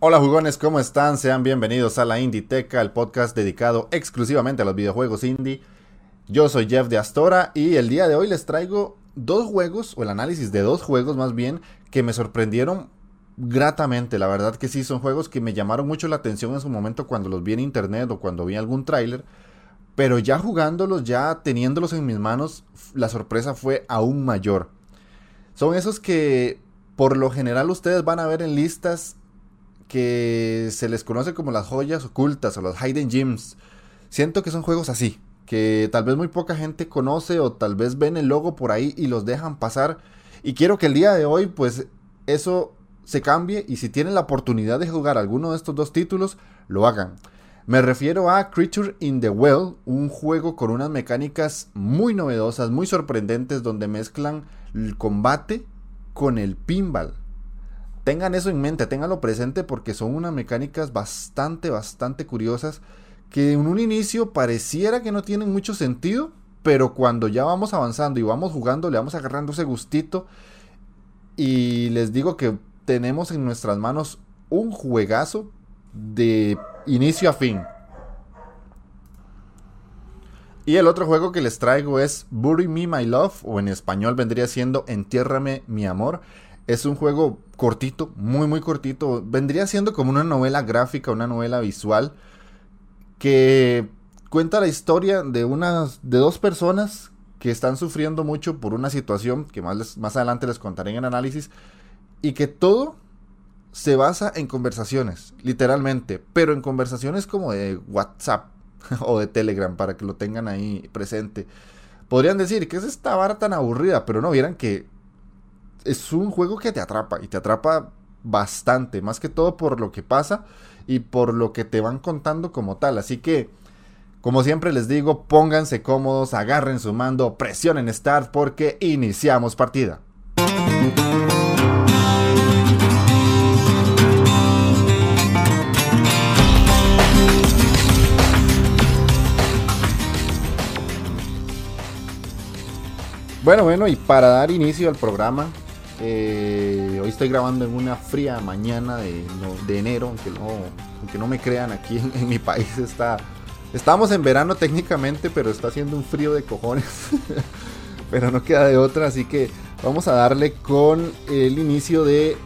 Hola jugones, ¿cómo están? Sean bienvenidos a la Inditeca, el podcast dedicado exclusivamente a los videojuegos indie. Yo soy Jeff de Astora y el día de hoy les traigo dos juegos, o el análisis de dos juegos más bien, que me sorprendieron gratamente. La verdad que sí, son juegos que me llamaron mucho la atención en su momento cuando los vi en internet o cuando vi algún tráiler. Pero ya jugándolos, ya teniéndolos en mis manos, la sorpresa fue aún mayor. Son esos que por lo general ustedes van a ver en listas que se les conoce como las joyas ocultas o los hidden gems. Siento que son juegos así, que tal vez muy poca gente conoce o tal vez ven el logo por ahí y los dejan pasar. Y quiero que el día de hoy pues eso se cambie y si tienen la oportunidad de jugar alguno de estos dos títulos, lo hagan. Me refiero a Creature in the Well, un juego con unas mecánicas muy novedosas, muy sorprendentes, donde mezclan el combate con el pinball tengan eso en mente, tenganlo presente porque son unas mecánicas bastante, bastante curiosas que en un inicio pareciera que no tienen mucho sentido, pero cuando ya vamos avanzando y vamos jugando, le vamos agarrando ese gustito y les digo que tenemos en nuestras manos un juegazo de inicio a fin. Y el otro juego que les traigo es Bury Me My Love, o en español vendría siendo Entiérrame mi amor. Es un juego cortito, muy muy cortito. Vendría siendo como una novela gráfica, una novela visual que cuenta la historia de unas de dos personas que están sufriendo mucho por una situación que más, más adelante les contaré en el análisis y que todo se basa en conversaciones, literalmente, pero en conversaciones como de WhatsApp o de Telegram para que lo tengan ahí presente. Podrían decir que es esta vara tan aburrida, pero no vieran que es un juego que te atrapa y te atrapa bastante, más que todo por lo que pasa y por lo que te van contando como tal. Así que, como siempre les digo, pónganse cómodos, agarren su mando, presionen Start porque iniciamos partida. Bueno, bueno, y para dar inicio al programa, eh, hoy estoy grabando en una fría mañana de, enero, aunque no, aunque no me crean, aquí en, mi país está... Estamos en verano técnicamente, pero está haciendo un frío de cojones. pero no queda de otra, así que vamos a darle con el inicio de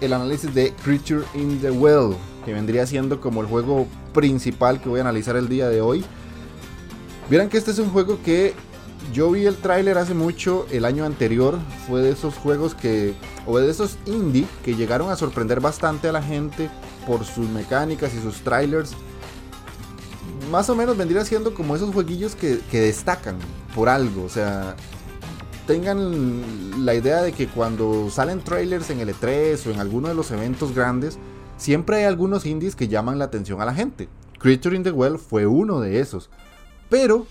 el análisis de Creature in the Well, que vendría siendo como el juego principal que voy a analizar el día de hoy. Vieran que este es un juego que yo vi el tráiler hace mucho, el año anterior, fue de esos juegos que, o de esos indie, que llegaron a sorprender bastante a la gente por sus mecánicas y sus trailers. Más o menos vendría siendo como esos jueguillos que, que destacan por algo, o sea, tengan la idea de que cuando salen trailers en el E3 o en alguno de los eventos grandes, siempre hay algunos indies que llaman la atención a la gente. Creature in the Well fue uno de esos. Pero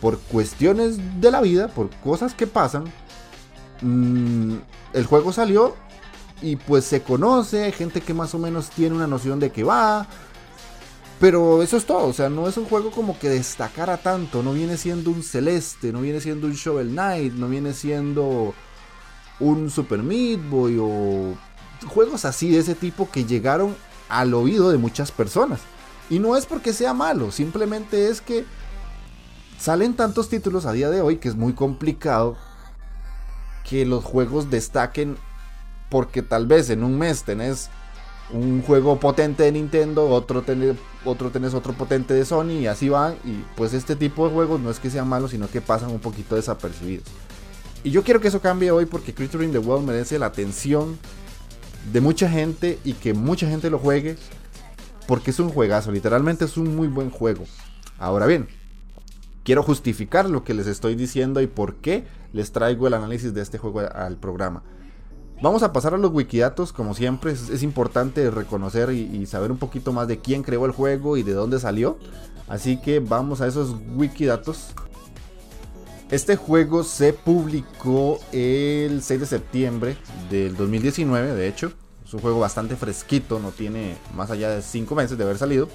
por cuestiones de la vida, por cosas que pasan, mm, el juego salió y pues se conoce, gente que más o menos tiene una noción de que va, pero eso es todo, o sea, no es un juego como que destacara tanto, no viene siendo un Celeste, no viene siendo un Shovel Knight, no viene siendo un Super Meat Boy o juegos así de ese tipo que llegaron al oído de muchas personas. Y no es porque sea malo, simplemente es que Salen tantos títulos a día de hoy que es muy complicado que los juegos destaquen porque tal vez en un mes tenés un juego potente de Nintendo, otro tenés, otro tenés otro potente de Sony y así van. Y pues este tipo de juegos no es que sean malos, sino que pasan un poquito desapercibidos. Y yo quiero que eso cambie hoy porque Creature in the World merece la atención de mucha gente y que mucha gente lo juegue porque es un juegazo, literalmente es un muy buen juego. Ahora bien, quiero justificar lo que les estoy diciendo y por qué les traigo el análisis de este juego al programa. Vamos a pasar a los wikidatos, como siempre, es, importante reconocer y, saber un poquito más de quién creó el juego y de dónde salió. Así que vamos a esos wikidatos. Este juego se publicó el 6 de septiembre del 2019, de hecho. Es un juego bastante fresquito, no tiene más allá de 5 meses de haber salido.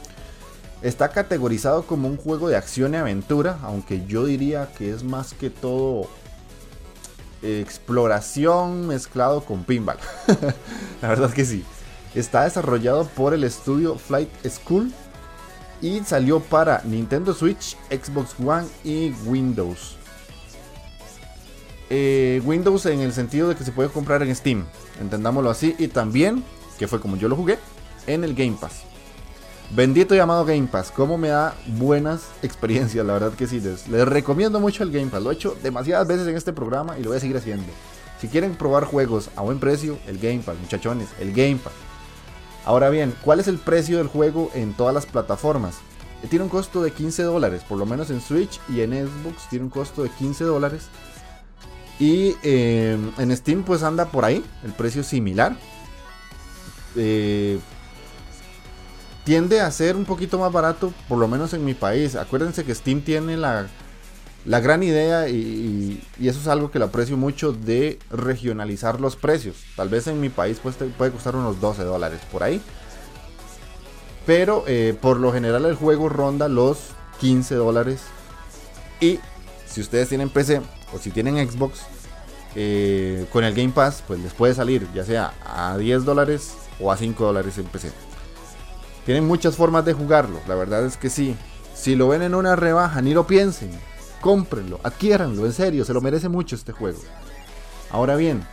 Está categorizado como un juego de acción y aventura, aunque yo diría que es más que todo exploración mezclado con pinball. La verdad que sí. Está desarrollado por el estudio Flight School y salió para Nintendo Switch, Xbox One y Windows. Eh, Windows en el sentido de que se puede comprar en Steam, entendámoslo así, y también, que fue como yo lo jugué, en el Game Pass. Bendito llamado Game Pass, como me da buenas experiencias, la verdad que sí. Les, recomiendo mucho el Game Pass. Lo he hecho demasiadas veces en este programa y lo voy a seguir haciendo. Si quieren probar juegos a buen precio, el Game Pass, muchachones, el Game Pass. Ahora bien, ¿cuál es el precio del juego en todas las plataformas? Eh, tiene un costo de 15 dólares, por lo menos en Switch y en Xbox tiene un costo de 15 dólares. Y eh, en Steam pues anda por ahí, el precio similar. Eh, tiende a ser un poquito más barato, por lo menos en mi país. Acuérdense que Steam tiene la, gran idea y, eso es algo que lo aprecio mucho de regionalizar los precios. Tal vez en mi país pues, puede costar unos 12 dólares por ahí. Pero eh, por lo general el juego ronda los 15 dólares. Y si ustedes tienen PC o si tienen Xbox, eh, con el Game Pass pues les puede salir ya sea a 10 dólares o a 5 dólares en PC. Tienen muchas formas de jugarlo, la verdad es que sí. Si lo ven en una rebaja, ni lo piensen. Cómprenlo, adquiéranlo, en serio, se lo merece mucho este juego. Ahora bien,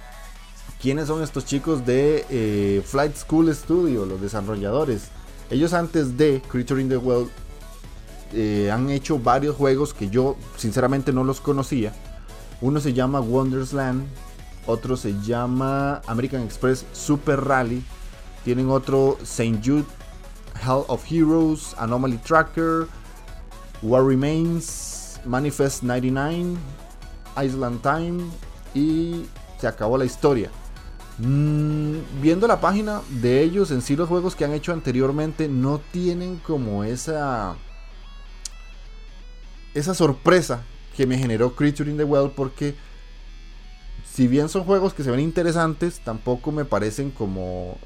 ¿quiénes son estos chicos de eh, Flight School Studio, los desarrolladores? Ellos antes de Creature in the World eh, han hecho varios juegos que yo sinceramente no los conocía. Uno se llama Wondersland, otro se llama American Express Super Rally, tienen otro St. Jude Hell of Heroes, Anomaly Tracker, War Remains, Manifest 99, Island Time y se acabó la historia. Mm, viendo la página de ellos, en sí los juegos que han hecho anteriormente no tienen como esa esa sorpresa que me generó Creature in the Well porque si bien son juegos que se ven interesantes, tampoco me parecen como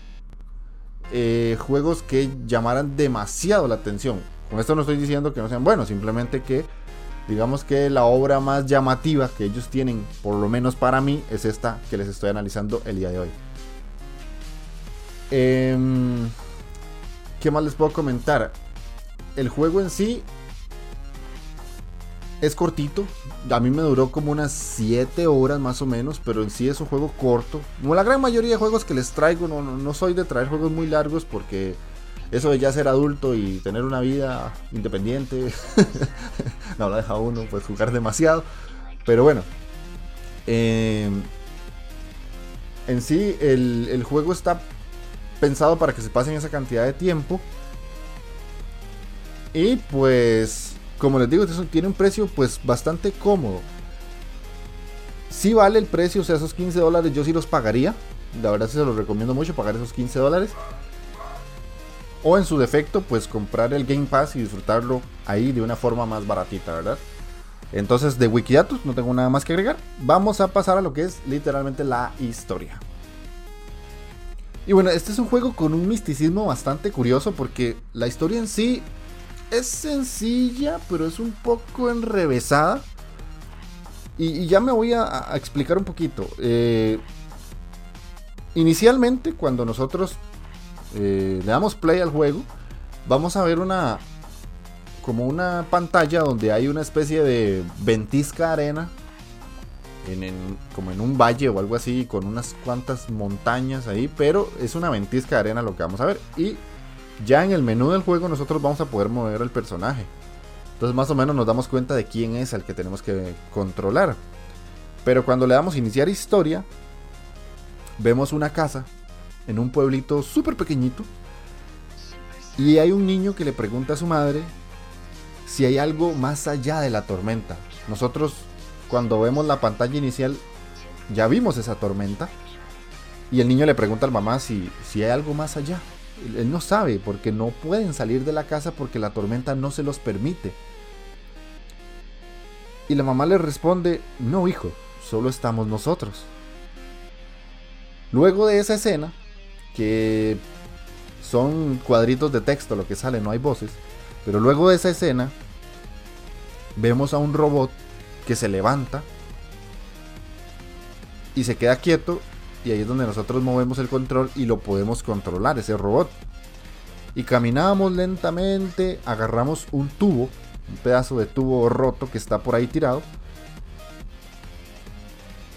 eh, juegos que llamaran demasiado la atención. Con esto no estoy diciendo que no sean buenos, simplemente que digamos que la obra más llamativa que ellos tienen, por lo menos para mí, es esta que les estoy analizando el día de hoy. Em, ¿Qué más les puedo comentar? El juego en sí es cortito. A mí me duró como unas 7 horas más o menos, pero en sí es un juego corto. Como la gran mayoría de juegos que les traigo, no, no, soy de traer juegos muy largos porque eso de ya ser adulto y tener una vida independiente, no lo deja uno pues jugar demasiado. Pero bueno, em, en sí el, el juego está pensado para que se pasen esa cantidad de tiempo. Y pues como les digo, tiene un precio pues bastante cómodo. Si vale el precio, o sea, esos 15 dólares yo sí los pagaría. La verdad se los recomiendo mucho pagar esos 15 dólares. O en su defecto, pues comprar el Game Pass y disfrutarlo ahí de una forma más baratita, ¿verdad? Entonces, de Wikidatos no tengo nada más que agregar. Vamos a pasar a lo que es literalmente la historia. Y bueno, este es un juego con un misticismo bastante curioso porque la historia en sí es sencilla, pero es un poco enrevesada. Y, ya me voy a, explicar un poquito. Eh, inicialmente, cuando nosotros eh, le damos play al juego, vamos a ver una como una pantalla donde hay una especie de ventisca arena como en un valle o algo así con unas cuantas montañas ahí pero es una ventisca de arena lo que vamos a ver y ya en el menú del juego nosotros vamos a poder mover al personaje. Entonces más o menos nos damos cuenta de quién es el que tenemos que controlar. Pero cuando le damos iniciar historia, vemos una casa en un pueblito súper pequeñito. Y hay un niño que le pregunta a su madre si hay algo más allá de la tormenta. Nosotros cuando vemos la pantalla inicial ya vimos esa tormenta. Y el niño le pregunta a la mamá si, si hay algo más allá. Él no sabe porque no pueden salir de la casa porque la tormenta no se los permite. Y la mamá le responde, no hijo, solo estamos nosotros. Luego de esa escena, que son cuadritos de texto lo que sale, no hay voces, pero luego de esa escena, vemos a un robot que se levanta y se queda quieto y ahí es donde nosotros movemos el control y lo podemos controlar, ese robot. Y caminábamos lentamente, agarramos un tubo, un pedazo de tubo roto que está por ahí tirado.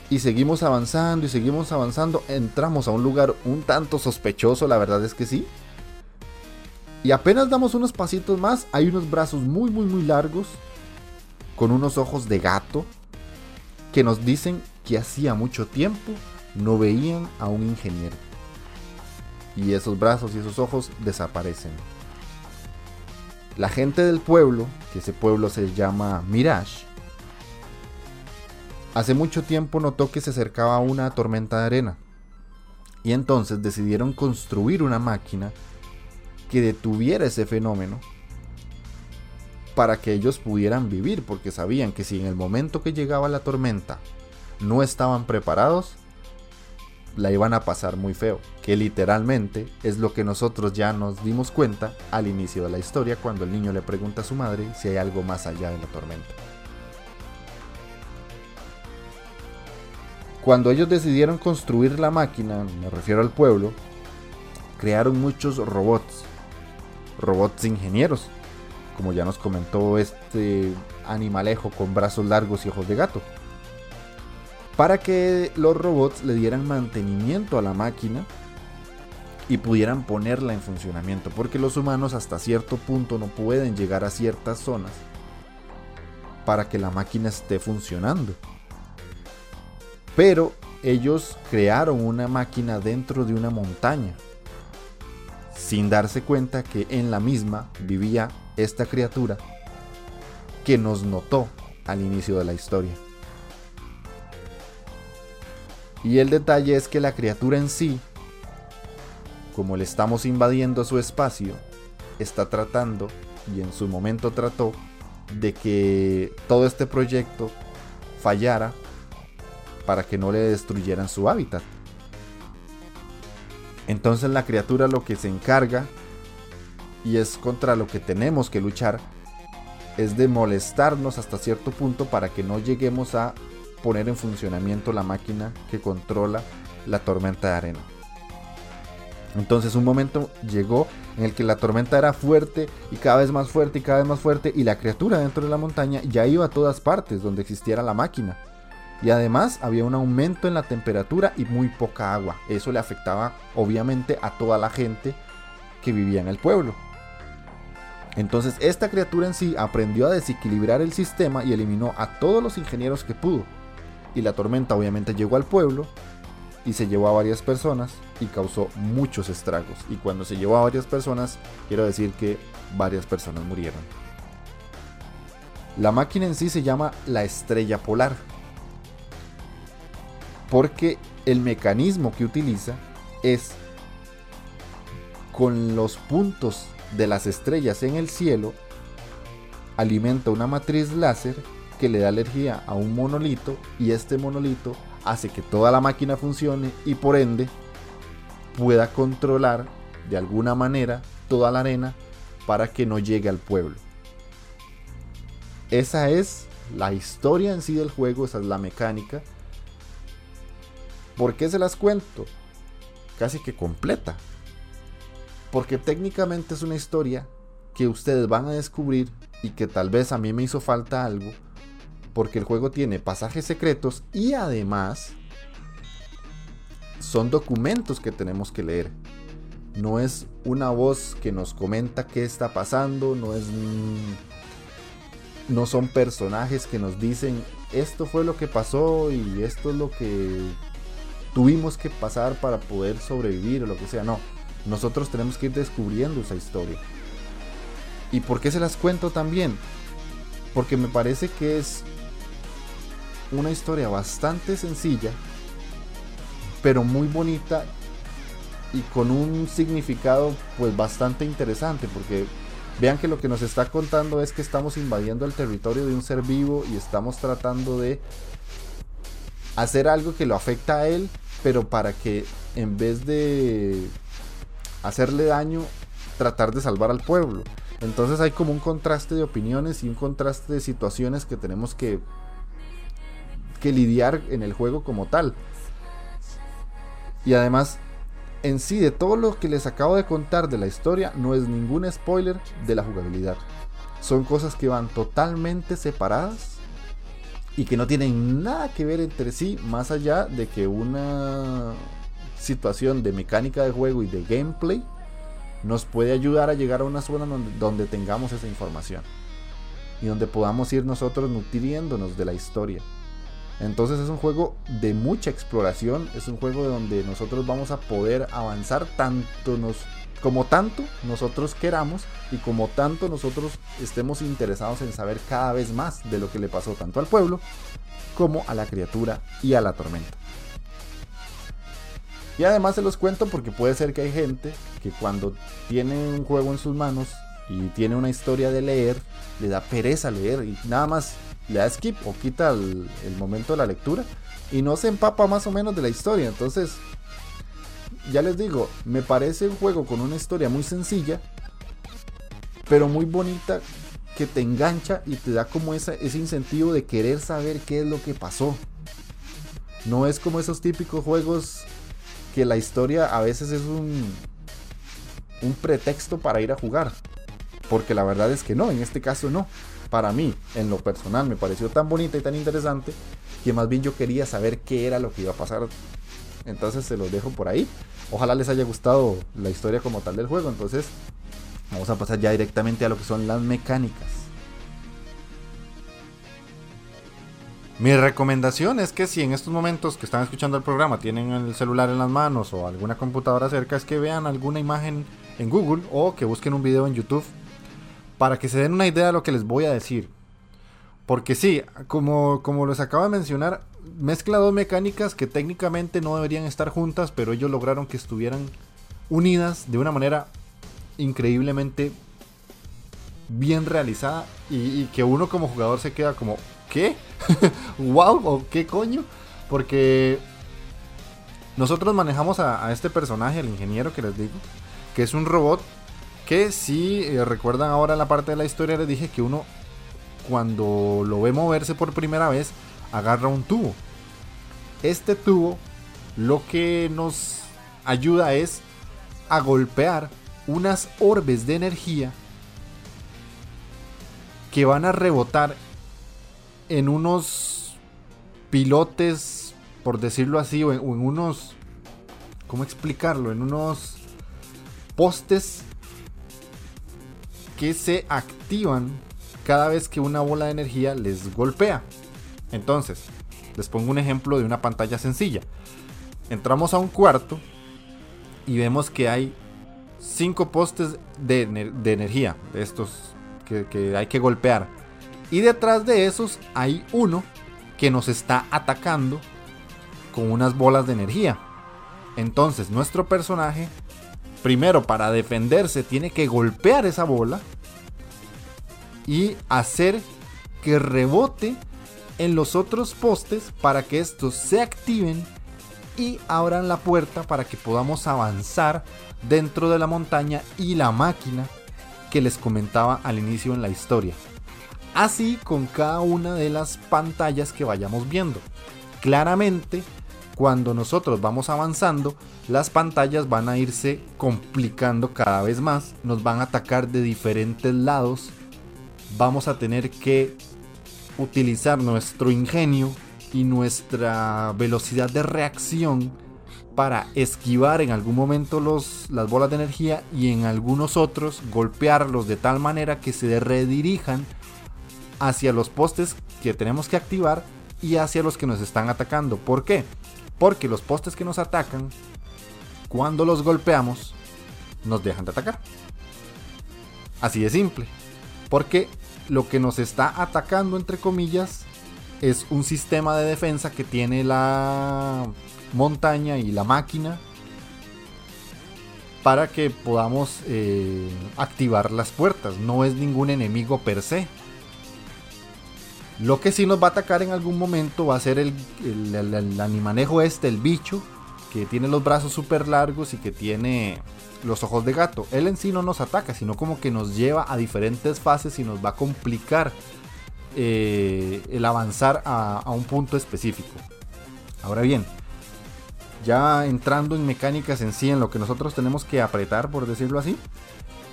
Y seguimos avanzando y seguimos avanzando. Entramos a un lugar un tanto sospechoso, la verdad es que sí. Y apenas damos unos pasitos más, hay unos brazos muy, muy, muy largos, con unos ojos de gato, que nos dicen que hacía mucho tiempo no veían a un ingeniero. Y esos brazos y esos ojos desaparecen. La gente del pueblo, que ese pueblo se llama Mirage, hace mucho tiempo notó que se acercaba una tormenta de arena. Y entonces decidieron construir una máquina que detuviera ese fenómeno para que ellos pudieran vivir, porque sabían que si en el momento que llegaba la tormenta no estaban preparados, la iban a pasar muy feo, que literalmente es lo que nosotros ya nos dimos cuenta al inicio de la historia cuando el niño le pregunta a su madre si hay algo más allá de la tormenta. Cuando ellos decidieron construir la máquina, me refiero al pueblo, crearon muchos robots, robots ingenieros, como ya nos comentó este animalejo con brazos largos y ojos de gato para que los robots le dieran mantenimiento a la máquina y pudieran ponerla en funcionamiento, porque los humanos hasta cierto punto no pueden llegar a ciertas zonas para que la máquina esté funcionando. Pero ellos crearon una máquina dentro de una montaña, sin darse cuenta que en la misma vivía esta criatura que nos notó al inicio de la historia. Y el detalle es que la criatura en sí, como le estamos invadiendo su espacio, está tratando, y en su momento trató, de que todo este proyecto fallara para que no le destruyeran su hábitat. Entonces la criatura lo que se encarga, y es contra lo que tenemos que luchar, es de molestarnos hasta cierto punto para que no lleguemos a poner en funcionamiento la máquina que controla la tormenta de arena. Entonces un momento llegó en el que la tormenta era fuerte y cada vez más fuerte y cada vez más fuerte y la criatura dentro de la montaña ya iba a todas partes donde existiera la máquina. Y además había un aumento en la temperatura y muy poca agua. Eso le afectaba obviamente a toda la gente que vivía en el pueblo. Entonces esta criatura en sí aprendió a desequilibrar el sistema y eliminó a todos los ingenieros que pudo y la tormenta obviamente llegó al pueblo y se llevó a varias personas y causó muchos estragos. Y cuando se llevó a varias personas, quiero decir que varias personas murieron. La máquina en sí se llama la estrella polar. Porque el mecanismo que utiliza es con los puntos de las estrellas en el cielo, alimenta una matriz láser que le da energía a un monolito y este monolito hace que toda la máquina funcione y por ende pueda controlar de alguna manera toda la arena para que no llegue al pueblo. Esa es la historia en sí del juego, esa es la mecánica. ¿Por qué se las cuento? Casi que completa. Porque técnicamente es una historia que ustedes van a descubrir y que tal vez a mí me hizo falta algo porque el juego tiene pasajes secretos y además son documentos que tenemos que leer. No es una voz que nos comenta qué está pasando, no es no son personajes que nos dicen esto fue lo que pasó y esto es lo que tuvimos que pasar para poder sobrevivir o lo que sea, no. Nosotros tenemos que ir descubriendo esa historia. ¿Y por qué se las cuento también? Porque me parece que es una historia bastante sencilla, pero muy bonita y con un significado pues bastante interesante porque vean que lo que nos está contando es que estamos invadiendo el territorio de un ser vivo y estamos tratando de hacer algo que lo afecta a él, pero para que en vez de hacerle daño, tratar de salvar al pueblo. Entonces hay como un contraste de opiniones y un contraste de situaciones que tenemos que, que lidiar en el juego como tal. Y además, en sí, de todo lo que les acabo de contar de la historia, no es ningún spoiler de la jugabilidad. Son cosas que van totalmente separadas y que no tienen nada que ver entre sí, más allá de que una situación de mecánica de juego y de gameplay nos puede ayudar a llegar a una zona donde, tengamos esa información y donde podamos ir nosotros nutriéndonos de la historia. Entonces es un juego de mucha exploración, es un juego donde nosotros vamos a poder avanzar tanto nos, como tanto nosotros queramos y como tanto nosotros estemos interesados en saber cada vez más de lo que le pasó tanto al pueblo como a la criatura y a la tormenta. Y además se los cuento porque puede ser que hay gente que cuando tiene un juego en sus manos y tiene una historia de leer, le da pereza leer y nada más le da skip o quita el, momento de la lectura y no se empapa más o menos de la historia. Entonces, ya les digo, me parece un juego con una historia muy sencilla, pero muy bonita que te engancha y te da como ese incentivo de querer saber qué es lo que pasó. No es como esos típicos juegos que la historia a veces es un, un pretexto para ir a jugar. Porque la verdad es que no, en este caso no. Para mí, en lo personal, me pareció tan bonita y tan interesante que más bien yo quería saber qué era lo que iba a pasar. Entonces se los dejo por ahí. Ojalá les haya gustado la historia como tal del juego. Entonces vamos a pasar ya directamente a lo que son las mecánicas. Mi recomendación es que si en estos momentos que están escuchando el programa tienen el celular en las manos o alguna computadora cerca, es que vean alguna imagen en Google o que busquen un video en YouTube para que se den una idea de lo que les voy a decir. Porque sí, como, como les acabo de mencionar, mezcla dos mecánicas que técnicamente no deberían estar juntas, pero ellos lograron que estuvieran unidas de una manera increíblemente bien realizada y que uno como jugador se queda como, ¿qué? ¿Wow? ¿O qué coño? Porque nosotros manejamos a, este personaje, el ingeniero que les digo, que es un robot que si eh, recuerdan ahora la parte de la historia les dije que uno cuando lo ve moverse por primera vez agarra un tubo. Este tubo lo que nos ayuda es a golpear unas orbes de energía que van a rebotar en unos pilotes, por decirlo así, o en, unos, ¿cómo explicarlo? En unos postes que se activan cada vez que una bola de energía les golpea. Entonces, les pongo un ejemplo de una pantalla sencilla. Entramos a un cuarto y vemos que hay cinco postes de, energía, de estos que hay que golpear. Y detrás de esos hay uno que nos está atacando con unas bolas de energía. Entonces nuestro personaje, primero para defenderse, tiene que golpear esa bola y hacer que rebote en los otros postes para que estos se activen y abran la puerta para que podamos avanzar dentro de la montaña y la máquina que les comentaba al inicio en la historia así con cada una de las pantallas que vayamos viendo. Claramente, cuando nosotros vamos avanzando, las pantallas van a irse complicando cada vez más, nos van a atacar de diferentes lados, vamos a tener que utilizar nuestro ingenio y nuestra velocidad de reacción para esquivar en algún momento los, las bolas de energía y en algunos otros golpearlos de tal manera que se redirijan hacia los postes que tenemos que activar y hacia los que nos están atacando. ¿Por qué? Porque los postes que nos atacan, cuando los golpeamos, nos dejan de atacar. Así de simple. Porque lo que nos está atacando, entre comillas, es un sistema de defensa que tiene la montaña y la máquina para que podamos eh, activar las puertas. No es ningún enemigo per se. Lo que sí nos va a atacar en algún momento va a ser el, el animanejo este, el bicho, que tiene los brazos súper largos y que tiene los ojos de gato. Él en sí no nos ataca, sino como que nos lleva a diferentes fases y nos va a complicar eh, el avanzar a, un punto específico. Ahora bien, ya entrando en mecánicas en sí, en lo que nosotros tenemos que apretar, por decirlo así,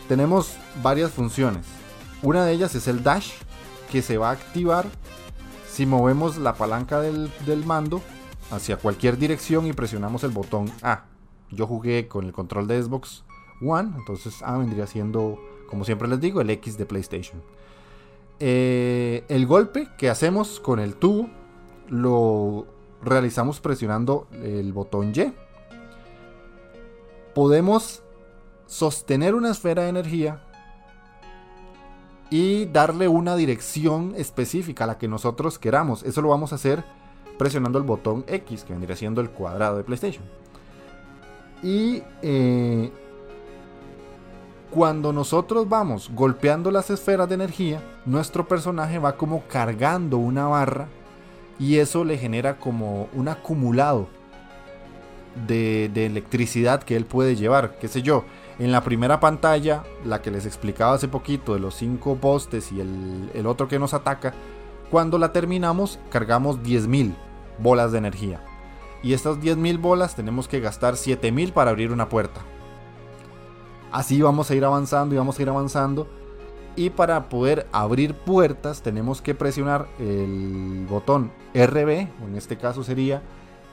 tenemos varias funciones. Una de ellas es el dash, que se va a activar si movemos la palanca del, del mando hacia cualquier dirección y presionamos el botón A. Yo jugué con el control de Xbox One, entonces A vendría siendo, como siempre les digo, el X de PlayStation. Eh, el golpe que hacemos con el tubo lo realizamos presionando el botón Y. Podemos sostener una esfera de energía y darle una dirección específica a la que nosotros queramos. Eso lo vamos a hacer presionando el botón X, que vendría siendo el cuadrado de PlayStation. Y eh, cuando nosotros vamos golpeando las esferas de energía, nuestro personaje va como cargando una barra y eso le genera como un acumulado de, electricidad que él puede llevar, qué sé yo. En la primera pantalla, la que les explicaba hace poquito de los cinco postes y el, el otro que nos ataca, cuando la terminamos cargamos 10.000 bolas de energía. Y estas 10.000 bolas tenemos que gastar 7.000 para abrir una puerta. Así vamos a ir avanzando y vamos a ir avanzando. Y para poder abrir puertas tenemos que presionar el botón RB, o en este caso sería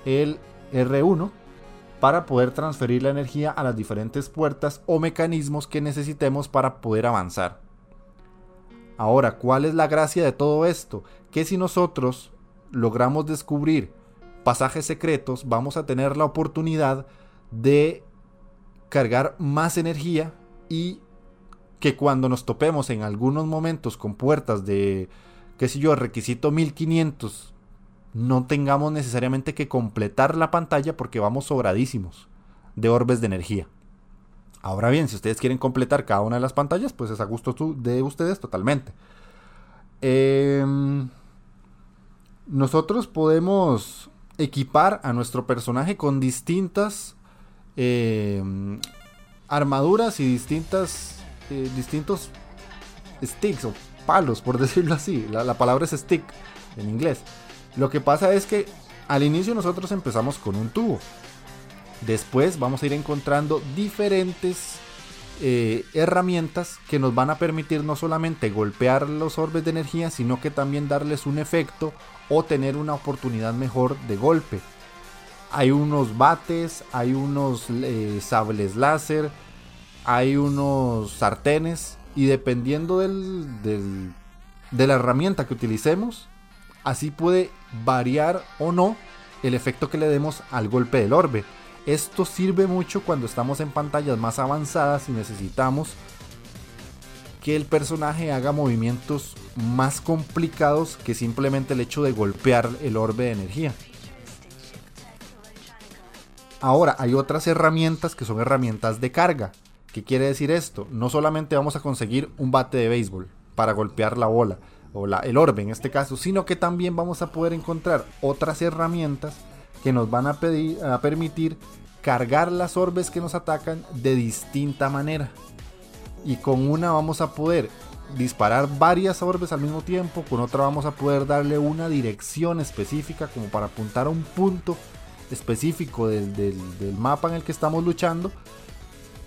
el R1, para poder transferir la energía a las diferentes puertas o mecanismos que necesitemos para poder avanzar. Ahora, ¿cuál es la gracia de todo esto? Que si nosotros logramos descubrir pasajes secretos, vamos a tener la oportunidad de cargar más energía y que cuando nos topemos en algunos momentos con puertas de, qué sé yo, requisito 1500, no tengamos necesariamente que completar la pantalla porque vamos sobradísimos de orbes de energía. Ahora bien, si ustedes quieren completar cada una de las pantallas, pues es a gusto de ustedes totalmente. Eh, nosotros podemos equipar a nuestro personaje con distintas eh, armaduras y distintas eh, distintos sticks o palos, por decirlo así. La, la, palabra es stick en inglés. Lo que pasa es que al inicio nosotros empezamos con un tubo. Después vamos a ir encontrando diferentes eh, herramientas que nos van a permitir no solamente golpear los orbes de energía, sino que también darles un efecto o tener una oportunidad mejor de golpe. Hay unos bates, hay unos eh, sables láser, hay unos sartenes y dependiendo del, de la herramienta que utilicemos, así puede variar o no el efecto que le demos al golpe del orbe. Esto sirve mucho cuando estamos en pantallas más avanzadas y necesitamos que el personaje haga movimientos más complicados que simplemente el hecho de golpear el orbe de energía. Ahora, hay otras herramientas que son herramientas de carga. ¿Qué quiere decir esto? No solamente vamos a conseguir un bate de béisbol para golpear la bola o la, el orbe en este caso, sino que también vamos a poder encontrar otras herramientas que nos van a, permitir cargar las orbes que nos atacan de distinta manera. Y con una vamos a poder disparar varias orbes al mismo tiempo, con otra vamos a poder darle una dirección específica como para apuntar a un punto específico del, del mapa en el que estamos luchando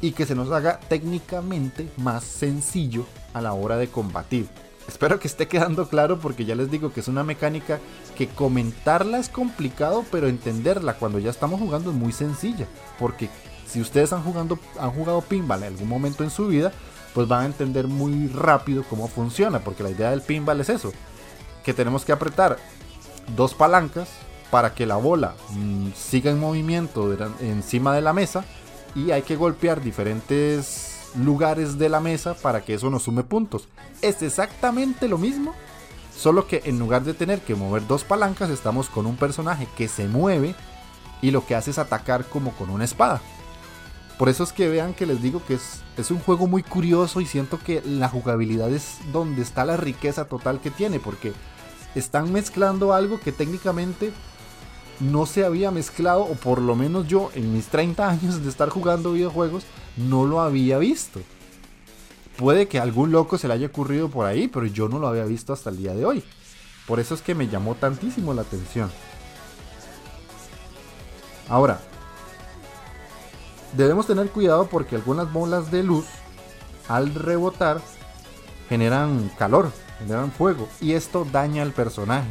y que se nos haga técnicamente más sencillo a la hora de combatir. Espero que esté quedando claro porque ya les digo que es una mecánica que comentarla es complicado, pero entenderla cuando ya estamos jugando es muy sencilla. Porque si ustedes han, jugando, han jugado pinball en algún momento en su vida, pues van a entender muy rápido cómo funciona. Porque la idea del pinball es eso. Que tenemos que apretar dos palancas para que la bola mm, siga en movimiento encima de la mesa. Y hay que golpear diferentes lugares de la mesa para que eso nos sume puntos. Es exactamente lo mismo, solo que en lugar de tener que mover dos palancas, estamos con un personaje que se mueve y lo que hace es atacar como con una espada. Por eso es que vean que les digo que es, es un juego muy curioso y siento que la jugabilidad es donde está la riqueza total que tiene, porque están mezclando algo que técnicamente no se había mezclado, o por lo menos yo en mis 30 años de estar jugando videojuegos, no lo había visto. Puede que algún loco se le haya ocurrido por ahí, pero yo no lo había visto hasta el día de hoy. Por eso es que me llamó tantísimo la atención. Ahora, debemos tener cuidado porque algunas bolas de luz, al rebotar, generan calor, generan fuego, y esto daña al personaje.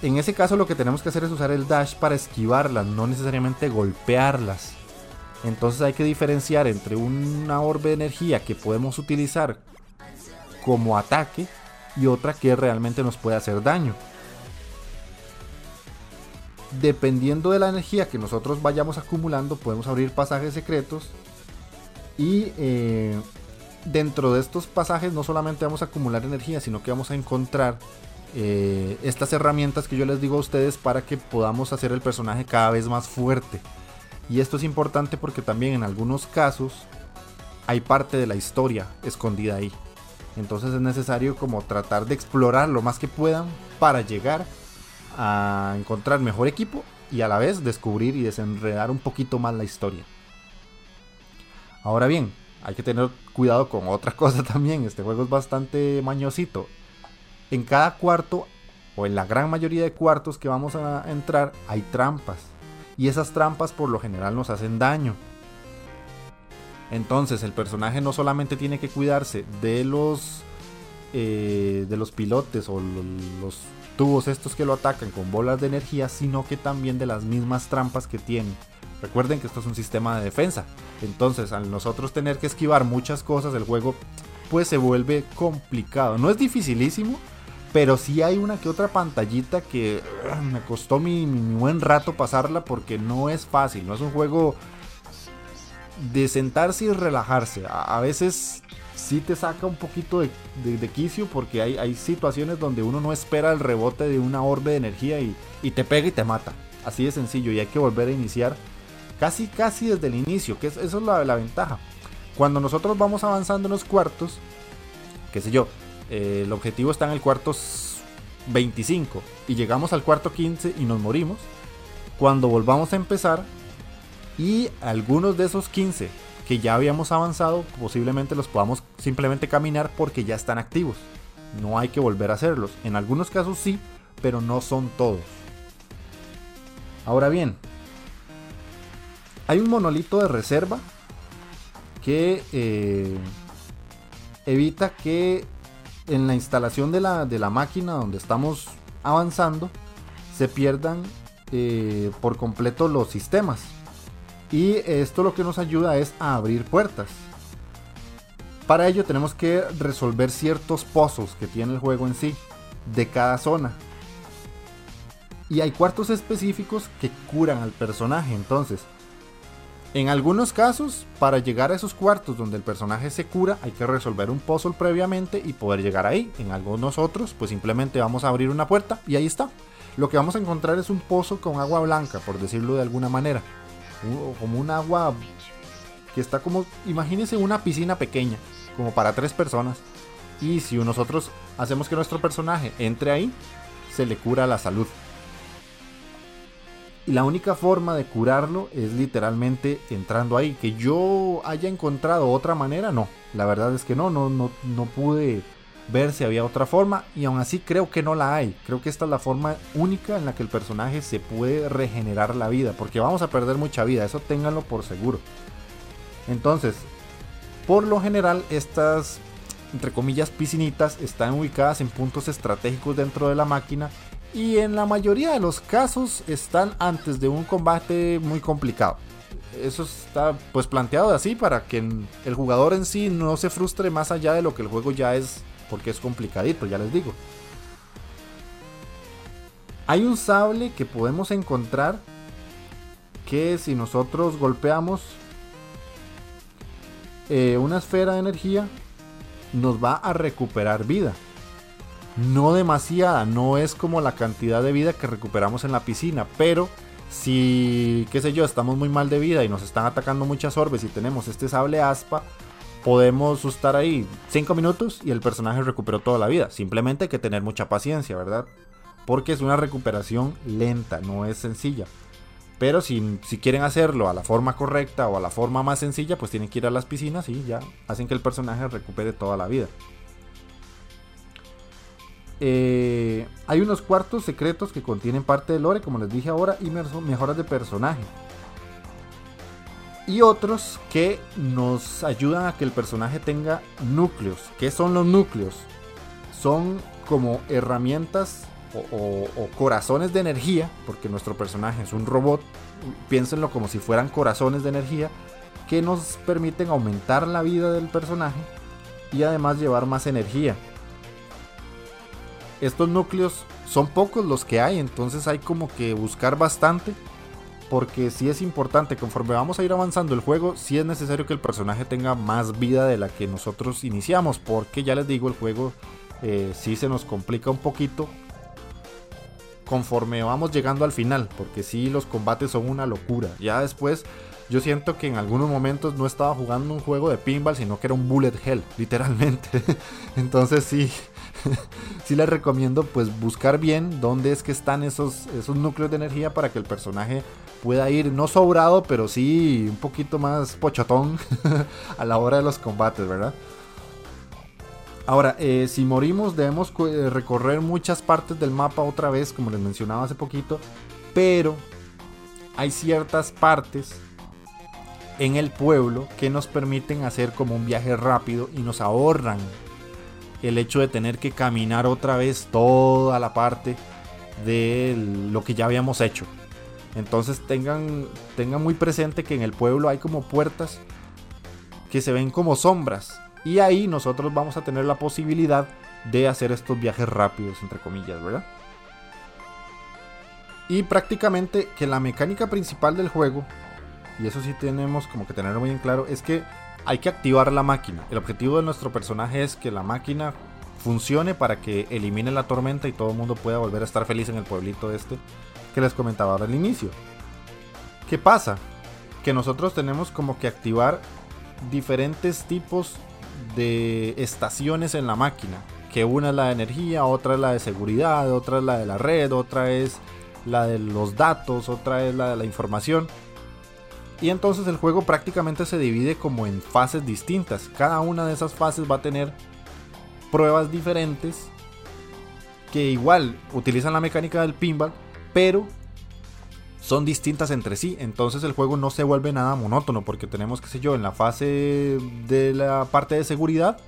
En ese caso lo que tenemos que hacer es usar el dash para esquivarlas, no necesariamente golpearlas. Entonces hay que diferenciar entre una orbe de energía que podemos utilizar como ataque y otra que realmente nos puede hacer daño. Dependiendo de la energía que nosotros vayamos acumulando, podemos abrir pasajes secretos. Y eh, dentro de estos pasajes no solamente vamos a acumular energía, sino que vamos a encontrar eh, estas herramientas que yo les digo a ustedes para que podamos hacer el personaje cada vez más fuerte. Y esto es importante porque también en algunos casos hay parte de la historia escondida ahí. Entonces es necesario como tratar de explorar lo más que puedan para llegar a encontrar mejor equipo y a la vez descubrir y desenredar un poquito más la historia. Ahora bien, hay que tener cuidado con otra cosa también. Este juego es bastante mañosito. En cada cuarto, o en la gran mayoría de cuartos que vamos a entrar, hay trampas. Y esas trampas por lo general nos hacen daño. Entonces el personaje no solamente tiene que cuidarse de los eh, de los pilotes o los, tubos estos que lo atacan con bolas de energía, sino que también de las mismas trampas que tiene. Recuerden que esto es un sistema de defensa. Entonces, al nosotros tener que esquivar muchas cosas, el juego pues se vuelve complicado. No es dificilísimo, pero sí hay una que otra pantallita que ah, me costó mi, buen rato pasarla porque no es fácil. No es un juego de sentarse y relajarse. A, veces sí te saca un poquito de, quicio porque hay, situaciones donde uno no espera el rebote de una orbe de energía y, te pega y te mata. Así de sencillo y hay que volver a iniciar casi casi desde el inicio, que eso es la ventaja. Cuando nosotros vamos avanzando en los cuartos, qué sé yo, eh, el objetivo está en el cuarto 25 y llegamos al cuarto 15 y nos morimos, cuando volvamos a empezar y algunos de esos 15 que ya habíamos avanzado posiblemente los podamos simplemente caminar porque ya están activos. No hay que volver a hacerlos. En algunos casos sí, pero no son todos. Ahora bien, hay un monolito de reserva que eh, evita que en la instalación de la, de la máquina donde estamos avanzando se pierdan eh, por completo los sistemas. Y esto lo que nos ayuda es a abrir puertas. Para ello tenemos que resolver ciertos pozos que tiene el juego en sí, de cada zona. Y hay cuartos específicos que curan al personaje. Entonces, en algunos casos, para llegar a esos cuartos donde el personaje se cura, hay que resolver un puzzle previamente y poder llegar ahí. En algunos otros, pues simplemente vamos a abrir una puerta y ahí está. Lo que vamos a encontrar es un pozo con agua blanca, por decirlo de alguna manera. Como un agua que está como, imagínense una piscina pequeña, como para tres personas. Y si nosotros hacemos que nuestro personaje entre ahí, se le cura la salud. Y la única forma de curarlo es literalmente entrando ahí. Que yo haya encontrado otra manera, no. La verdad es que no, no, no, no pude ver si había otra forma. Y aún así creo que no la hay. Creo que esta es la forma única en la que el personaje se puede regenerar la vida. Porque vamos a perder mucha vida, eso ténganlo por seguro. Entonces, por lo general, estas entre comillas piscinitas están ubicadas en puntos estratégicos dentro de la máquina y en la mayoría de los casos están antes de un combate muy complicado. Eso está pues planteado así para que el jugador en sí no se frustre más allá de lo que el juego ya es, porque es complicadito, ya les digo. Hay un sable que podemos encontrar que si nosotros golpeamos eh, una esfera de energía nos va a recuperar vida no demasiada, no es como la cantidad de vida que recuperamos en la piscina, pero Si, qué sé yo, estamos muy mal de vida y nos están atacando muchas orbes y tenemos este sable aspa, podemos estar ahí 5 minutos y el personaje recuperó toda la vida. Simplemente hay que tener mucha paciencia, ¿verdad? Porque es una recuperación lenta, no es sencilla. Pero si, si, quieren hacerlo a la forma correcta o a la forma más sencilla, pues tienen que ir a las piscinas y ya hacen que el personaje recupere toda la vida. Eh, hay unos cuartos secretos que contienen parte de lore, como les dije ahora, y mejoras de personaje. Y otros que nos ayudan a que el personaje tenga núcleos. ¿Qué son los núcleos? Son como herramientas o, corazones de energía, porque nuestro personaje es un robot. Piénsenlo como si fueran corazones de energía que nos permiten aumentar la vida del personaje y además llevar más energía estos núcleos son pocos los que hay, entonces hay como que buscar bastante. Porque si es importante, conforme vamos a ir avanzando el juego, si es necesario que el personaje tenga más vida de la que nosotros iniciamos. Porque ya les digo, el juego eh, sí se nos complica un poquito conforme vamos llegando al final. Porque si los combates son una locura. Ya después yo siento que en algunos momentos no estaba jugando un juego de pinball, sino que era un bullet hell, literalmente. Entonces sí, sí les recomiendo pues buscar bien dónde es que están esos, esos núcleos de energía para que el personaje pueda ir no sobrado, pero sí un poquito más pochotón a la hora de los combates, ¿verdad? Ahora, eh, si morimos debemos eh, recorrer muchas partes del mapa otra vez, como les mencionaba hace poquito, pero hay ciertas partes en el pueblo que nos permiten hacer como un viaje rápido y nos ahorran el hecho de tener que caminar otra vez toda la parte de lo que ya habíamos hecho. Entonces tengan, tengan muy presente que en el pueblo hay como puertas que se ven como sombras. Y ahí nosotros vamos a tener la posibilidad de hacer estos viajes rápidos, entre comillas, ¿verdad? Y prácticamente que la mecánica principal del juego, y eso sí tenemos como que tenerlo muy en claro, es que hay que activar la máquina. El objetivo de nuestro personaje es que la máquina funcione para que elimine la tormenta y todo el mundo pueda volver a estar feliz en el pueblito este que les comentaba al inicio. ¿Qué pasa? Que nosotros tenemos como que activar diferentes tipos de estaciones en la máquina. Que una es la de energía, otra es la de seguridad, otra es la de la red, otra es la de los datos, otra es la de la información. Y entonces el juego prácticamente se divide como en fases distintas. Cada una de esas fases va a tener pruebas diferentes que igual utilizan la mecánica del pinball, pero son distintas entre sí. Entonces el juego no se vuelve nada monótono porque tenemos, qué sé yo, en la fase de la parte de seguridad,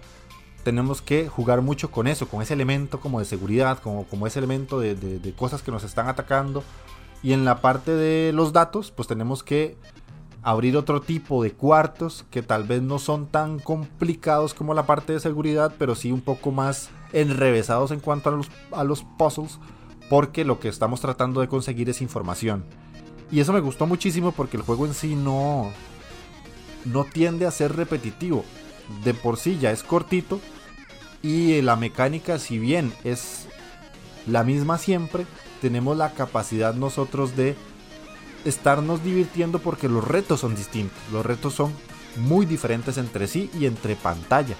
tenemos que jugar mucho con eso, con ese elemento como de seguridad, como, como ese elemento de, de cosas que nos están atacando. Y en la parte de los datos, pues tenemos que abrir otro tipo de cuartos que tal vez no son tan complicados como la parte de seguridad, pero sí un poco más enrevesados en cuanto a los, a los puzzles, porque lo que estamos tratando de conseguir es información. Y eso me gustó muchísimo porque el juego en sí no, no tiende a ser repetitivo. De por sí ya es cortito y la mecánica, si bien es la misma siempre, tenemos la capacidad nosotros de estarnos divirtiendo porque los retos son distintos. Los retos son muy diferentes entre sí y entre pantalla.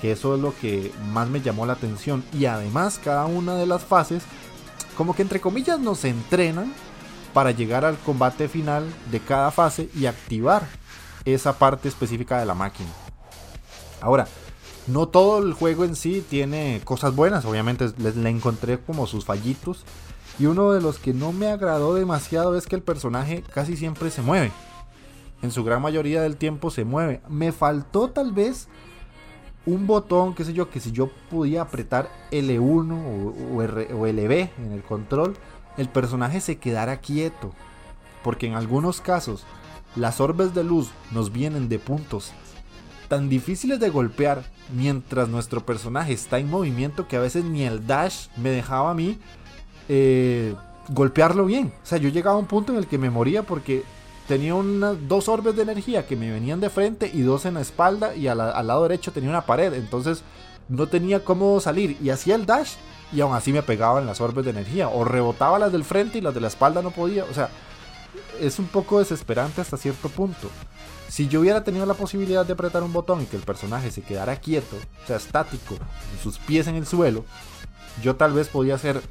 Que eso es lo que más me llamó la atención. Y además cada una de las fases, como que entre comillas nos entrenan para llegar al combate final de cada fase y activar esa parte específica de la máquina. Ahora, no todo el juego en sí tiene cosas buenas, obviamente le encontré como sus fallitos y uno de los que no me agradó demasiado es que el personaje casi siempre se mueve. En su gran mayoría del tiempo se mueve. Me faltó tal vez un botón, qué sé yo, que si yo podía apretar L1 o, o LB en el control, el personaje se quedara quieto. Porque en algunos casos las orbes de luz nos vienen de puntos tan difíciles de golpear mientras nuestro personaje está en movimiento que a veces ni el dash me dejaba a mí eh, golpearlo bien. O sea, yo llegaba a un punto en el que me moría porque tenía dos orbes de energía que me venían de frente y dos en la espalda y al lado derecho tenía una pared. Entonces no tenía cómo salir y hacía el dash y aún así me pegaban las orbes de energía. O rebotaba las del frente y las de la espalda no podía. O sea, es un poco desesperante hasta cierto punto. Si yo hubiera tenido la posibilidad de apretar un botón y que el personaje se quedara quieto, o sea, estático, sus pies en el suelo, yo tal vez podía hacer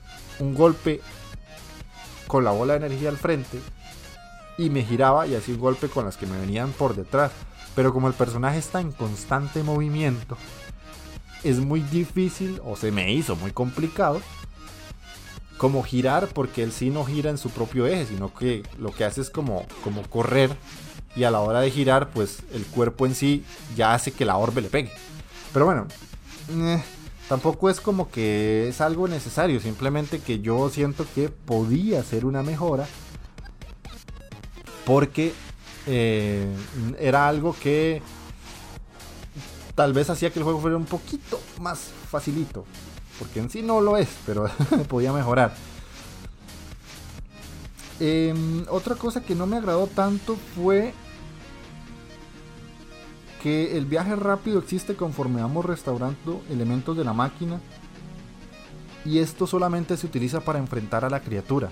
un golpe con la bola de energía al frente y me giraba y hacía un golpe con las que me venían por detrás. Pero como el personaje está en constante movimiento, es muy difícil o se me hizo muy complicado como girar porque él sí no gira en su propio eje, sino que lo que hace es como, como correr y a la hora de girar pues el cuerpo en sí ya hace que la orbe le pegue. Pero bueno, eh, tampoco es como que es algo necesario, simplemente que yo siento que podía ser una mejora porque eh, era algo que tal vez hacía que el juego fuera un poquito más facilito. Porque en sí no lo es, pero podía mejorar. Em, otra cosa que no me agradó tanto fue que el viaje rápido existe conforme vamos restaurando elementos de la máquina y esto solamente se utiliza para enfrentar a la criatura.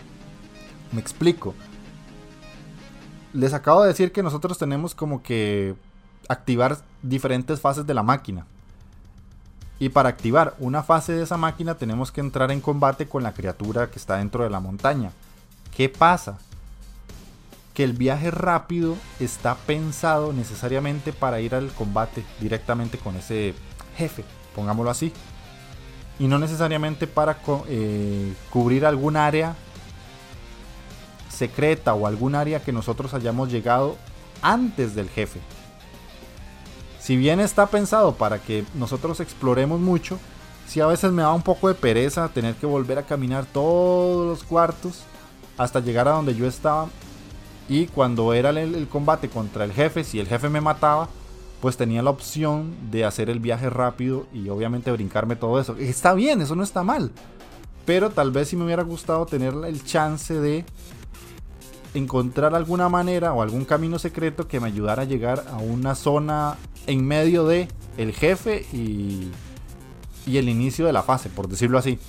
Me explico. Les acabo de decir que nosotros tenemos como que activar diferentes fases de la máquina. Y para activar una fase de esa máquina tenemos que entrar en combate con la criatura que está dentro de la montaña. ¿Qué pasa? Que el viaje rápido está pensado necesariamente para ir al combate directamente con ese jefe, pongámoslo así. Y no necesariamente para eh, cubrir algún área secreta o algún área que nosotros hayamos llegado antes del jefe. Si bien está pensado para que nosotros exploremos mucho, si a veces me da un poco de pereza tener que volver a caminar todos los cuartos hasta llegar a donde yo estaba. Y cuando era el, combate contra el jefe, si el jefe me mataba, pues tenía la opción de hacer el viaje rápido y obviamente brincarme todo eso. Está bien, eso no está mal. Pero tal vez si me hubiera gustado tener el chance de encontrar alguna manera o algún camino secreto que me ayudara a llegar a una zona en medio de el jefe y, y el inicio de la fase, por decirlo así.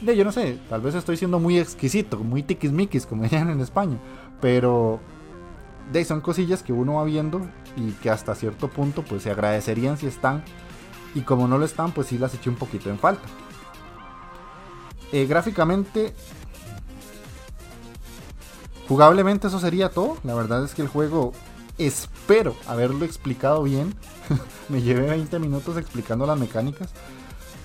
De, yo no sé, tal vez estoy siendo muy exquisito, muy tiquismiquis, como dirían en España, pero de, son cosillas que uno va viendo y que hasta cierto punto pues se agradecerían si están y como no lo están pues sí las eché un poquito en falta. Eh, gráficamente Jugablemente eso sería todo. La verdad es que el juego espero haberlo explicado bien. Me llevé 20 minutos explicando las mecánicas.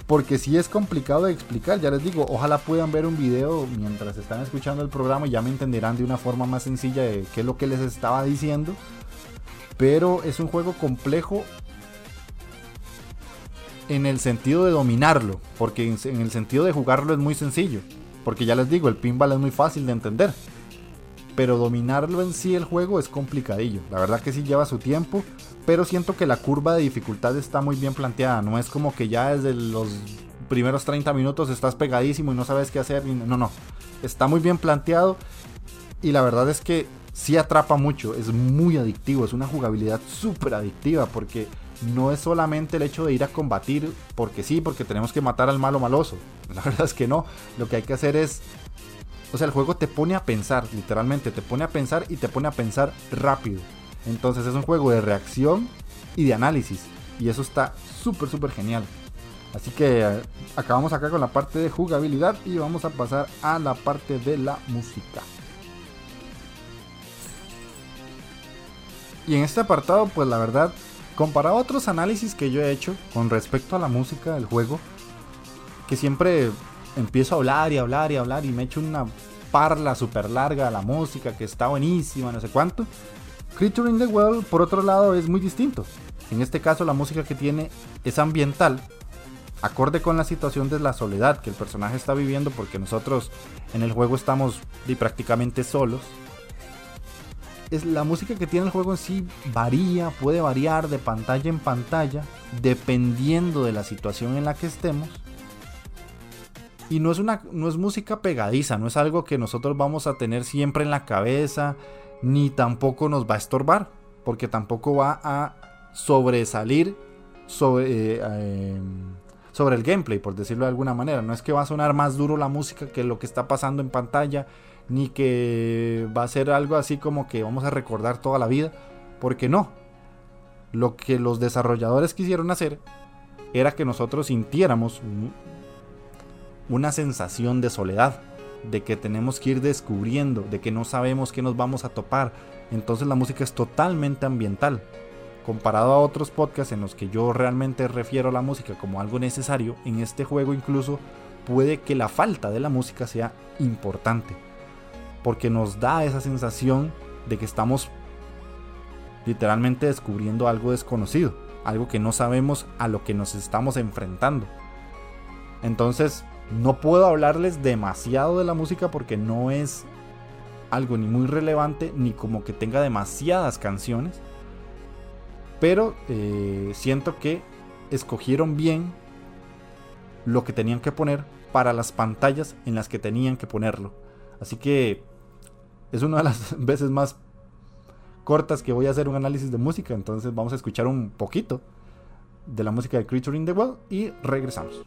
Porque si es complicado de explicar, ya les digo, ojalá puedan ver un video mientras están escuchando el programa y ya me entenderán de una forma más sencilla de qué es lo que les estaba diciendo. Pero es un juego complejo en el sentido de dominarlo, porque en el sentido de jugarlo es muy sencillo. Porque ya les digo, el pinball es muy fácil de entender pero dominarlo en sí el juego es complicadillo. La verdad que sí lleva su tiempo, pero siento que la curva de dificultad está muy bien planteada. No es como que ya desde los primeros 30 minutos estás pegadísimo y no sabes qué hacer. No, no. Está muy bien planteado y la verdad es que sí atrapa mucho. Es muy adictivo, es una jugabilidad súper adictiva porque no es solamente el hecho de ir a combatir porque sí, porque tenemos que matar al malo maloso. La verdad es que no. Lo que hay que hacer es o sea, el juego te pone a pensar, literalmente, te pone a pensar y te pone a pensar rápido. Entonces es un juego de reacción y de análisis. Y eso está súper, súper genial. Así que eh, acabamos acá con la parte de jugabilidad y vamos a pasar a la parte de la música. Y en este apartado, pues la verdad, comparado a otros análisis que yo he hecho con respecto a la música del juego, que siempre empiezo a hablar y hablar y hablar y me echo una parla súper larga la música que está buenísima, no sé cuánto. Creature in the World, por otro lado, es muy distinto. En este caso, la música que tiene es ambiental, acorde con la situación de la soledad que el personaje está viviendo, porque nosotros en el juego estamos prácticamente solos. Es la música que tiene el juego en sí varía, puede variar de pantalla en pantalla, dependiendo de la situación en la que estemos. Y no es, una, no es música pegadiza, no es algo que nosotros vamos a tener siempre en la cabeza, ni tampoco nos va a estorbar, porque tampoco va a sobresalir sobre, eh, em, sobre el gameplay, por decirlo de alguna manera. No es que va a sonar más duro la música que lo que está pasando en pantalla, ni que va a ser algo así como que vamos a recordar toda la vida, porque no. Lo que los desarrolladores quisieron hacer era que nosotros sintiéramos una sensación de soledad, de que tenemos que ir descubriendo, de que no sabemos qué nos vamos a topar. Entonces la música es totalmente ambiental. Comparado a otros podcasts en los que yo realmente refiero a la música como algo necesario, en este juego incluso puede que la falta de la música sea importante. Porque nos da esa sensación de que estamos literalmente descubriendo algo desconocido, algo que no sabemos a lo que nos estamos enfrentando. Entonces, no puedo hablarles demasiado de la música porque no es algo ni muy relevante ni como que tenga demasiadas canciones. Pero eh, siento que escogieron bien lo que tenían que poner para las pantallas en las que tenían que ponerlo. Así que es una de las veces más cortas que voy a hacer un análisis de música. Entonces vamos a escuchar un poquito de la música de Creature in the World y regresamos.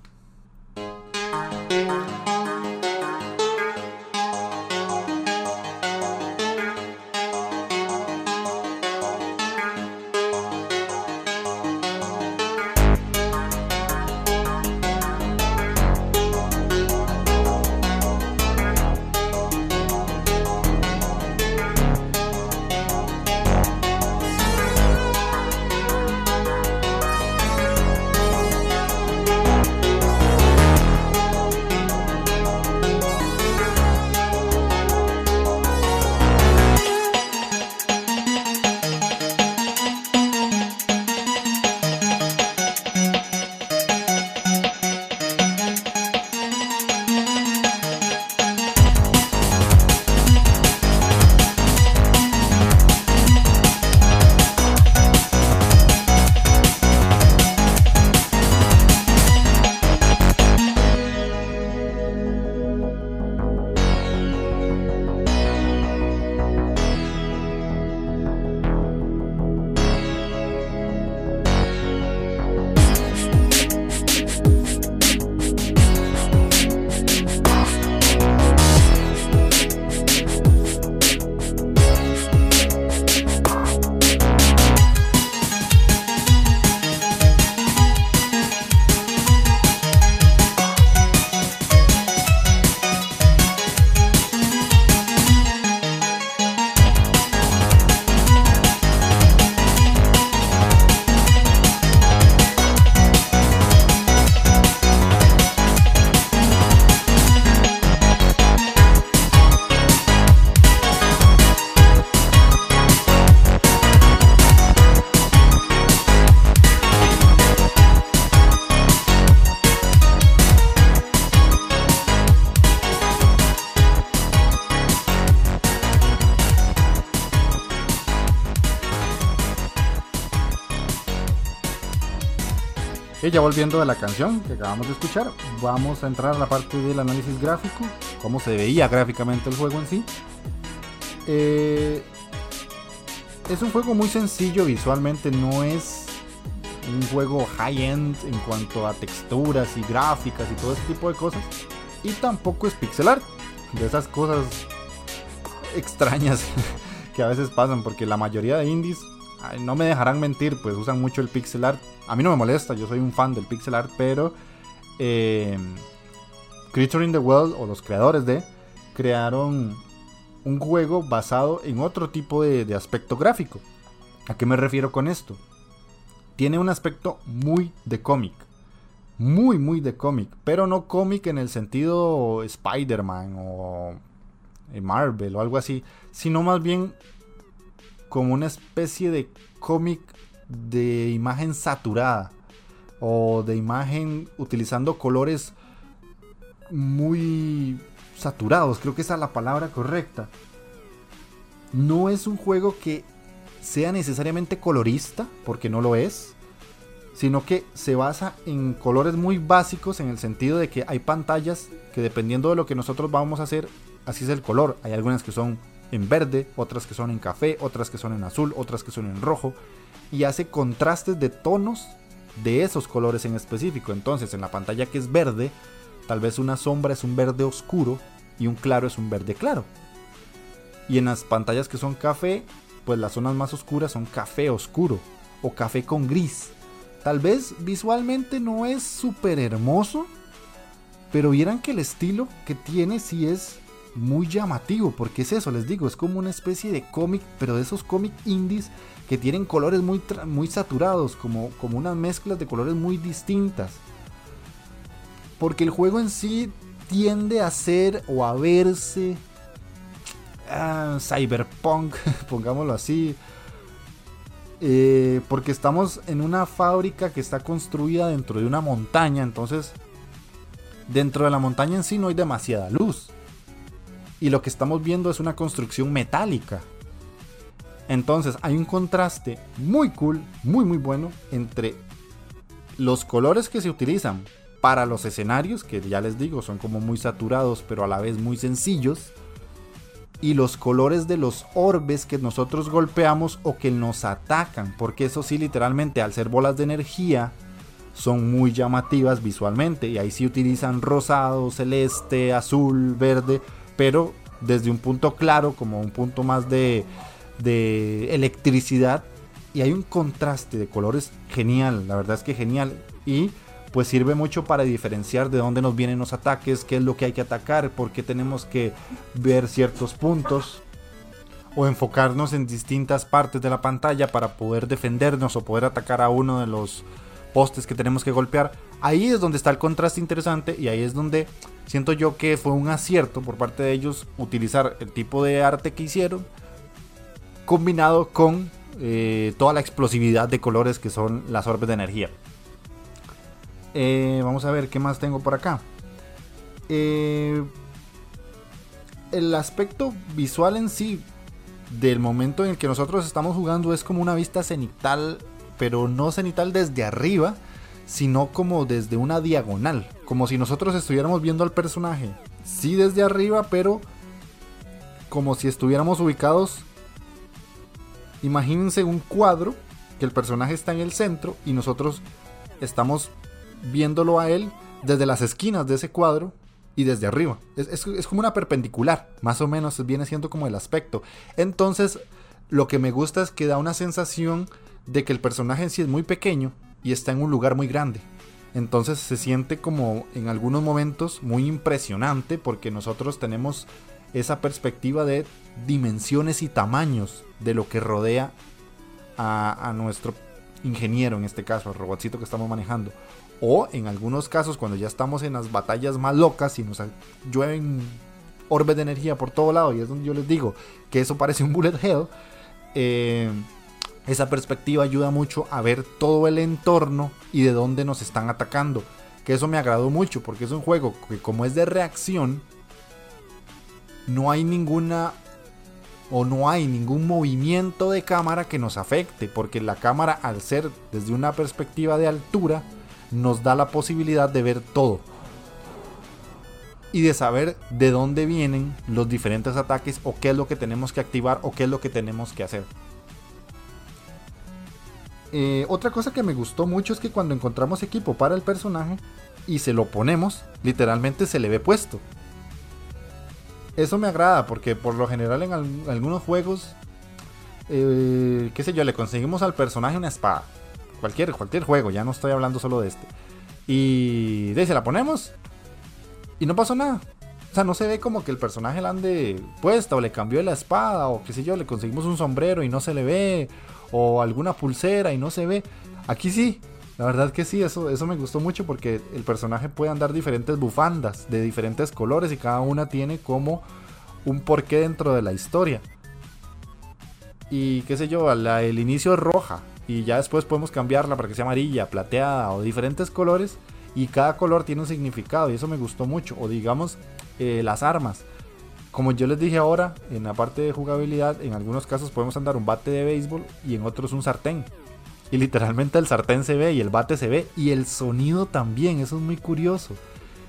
Ya volviendo a la canción que acabamos de escuchar, vamos a entrar a la parte del análisis gráfico, cómo se veía gráficamente el juego en sí. Eh, es un juego muy sencillo visualmente, no es un juego high-end en cuanto a texturas y gráficas y todo ese tipo de cosas. Y tampoco es pixel art, de esas cosas extrañas que a veces pasan, porque la mayoría de indies, no me dejarán mentir, pues usan mucho el pixel art a mí no me molesta, yo soy un fan del pixel art, pero eh, Creature in the World o los creadores de crearon un juego basado en otro tipo de, aspecto gráfico. ¿A qué me refiero con esto? Tiene un aspecto muy de cómic. Muy, muy de cómic. Pero no cómic en el sentido Spider-Man o Marvel o algo así. Sino más bien como una especie de cómic de imagen saturada o de imagen utilizando colores muy saturados, creo que esa es la palabra correcta. No es un juego que sea necesariamente colorista, porque no lo es, sino que se basa en colores muy básicos en el sentido de que hay pantallas que dependiendo de lo que nosotros vamos a hacer, así es el color. Hay algunas que son en verde, otras que son en café, otras que son en azul, otras que son en rojo y hace contrastes de tonos de esos colores en específico. Entonces, en la pantalla que es verde, tal vez una sombra es un verde oscuro y un claro es un verde claro. Y en las pantallas que son café, pues las zonas más oscuras son café oscuro o café con gris. Tal vez visualmente no es súper hermoso, pero vieran que el estilo que tiene sí es muy llamativo, porque es eso, les digo, es como una especie de cómic, pero de esos cómics indies que tienen colores muy, muy saturados, como, como unas mezclas de colores muy distintas. Porque el juego en sí tiende a ser o a verse ah, cyberpunk, pongámoslo así. Eh, porque estamos en una fábrica que está construida dentro de una montaña, entonces dentro de la montaña en sí no hay demasiada luz. Y lo que estamos viendo es una construcción metálica. Entonces hay un contraste muy cool, muy muy bueno entre los colores que se utilizan para los escenarios, que ya les digo son como muy saturados pero a la vez muy sencillos, y los colores de los orbes que nosotros golpeamos o que nos atacan, porque eso sí literalmente al ser bolas de energía son muy llamativas visualmente y ahí sí utilizan rosado, celeste, azul, verde, pero desde un punto claro como un punto más de, de electricidad y hay un contraste de colores genial, la verdad es que genial y pues sirve mucho para diferenciar de dónde nos vienen los ataques, qué es lo que hay que atacar, por qué tenemos que ver ciertos puntos o enfocarnos en distintas partes de la pantalla para poder defendernos o poder atacar a uno de los postes que tenemos que golpear. Ahí es donde está el contraste interesante y ahí es donde siento yo que fue un acierto por parte de ellos utilizar el tipo de arte que hicieron combinado con eh, toda la explosividad de colores que son las orbes de energía. Eh, vamos a ver qué más tengo por acá. Eh, el aspecto visual en sí del momento en el que nosotros estamos jugando es como una vista cenital, pero no cenital desde arriba, sino como desde una diagonal, como si nosotros estuviéramos viendo al personaje, sí desde arriba, pero como si estuviéramos ubicados. Imagínense un cuadro que el personaje está en el centro y nosotros estamos viéndolo a él desde las esquinas de ese cuadro y desde arriba. Es, como una perpendicular, más o menos viene siendo como el aspecto. Entonces, lo que me gusta es que da una sensación de que el personaje en sí es muy pequeño y está en un lugar muy grande. Entonces se siente como en algunos momentos muy impresionante porque nosotros tenemos esa perspectiva de dimensiones y tamaños de lo que rodea a, nuestro ingeniero, en este caso, al robotcito que estamos manejando. O en algunos casos, cuando ya estamos en las batallas más locas y nos llueven orbes de energía por todo lado, y es donde yo les digo que eso parece un bullet hell, eh, esa perspectiva ayuda mucho a ver todo el entorno y de dónde nos están atacando. Que eso me agradó mucho porque es un juego que como es de reacción, no hay ninguna o no hay ningún movimiento de cámara que nos afecte, porque la cámara al ser desde una perspectiva de altura, nos da la posibilidad de ver todo y de saber de dónde vienen los diferentes ataques o qué es lo que tenemos que activar o qué es lo que tenemos que hacer. Eh, otra cosa que me gustó mucho es que cuando encontramos equipo para el personaje y se lo ponemos, literalmente se le ve puesto. Eso me agrada porque por lo general en algunos juegos, eh, qué sé yo, le conseguimos al personaje una espada Cualquier, cualquier juego, ya no estoy hablando solo de este. Y de se la ponemos y no pasó nada. O sea, no se ve como que el personaje la ande puesta o le cambió la espada o qué sé yo, le conseguimos un sombrero y no se le ve o alguna pulsera y no se ve. Aquí sí, la verdad que sí, eso, eso me gustó mucho porque el personaje puede andar diferentes bufandas de diferentes colores y cada una tiene como un porqué dentro de la historia. Y qué sé yo, el inicio es roja, y ya después podemos cambiarla para que sea amarilla, plateada o diferentes colores y cada color tiene un significado y eso me gustó mucho. O digamos eh, las armas. Como yo les dije ahora, en la parte de jugabilidad, en algunos casos podemos andar un bate de béisbol y en otros un sartén. Y literalmente el sartén se ve y el bate se ve y el sonido también, eso es muy curioso.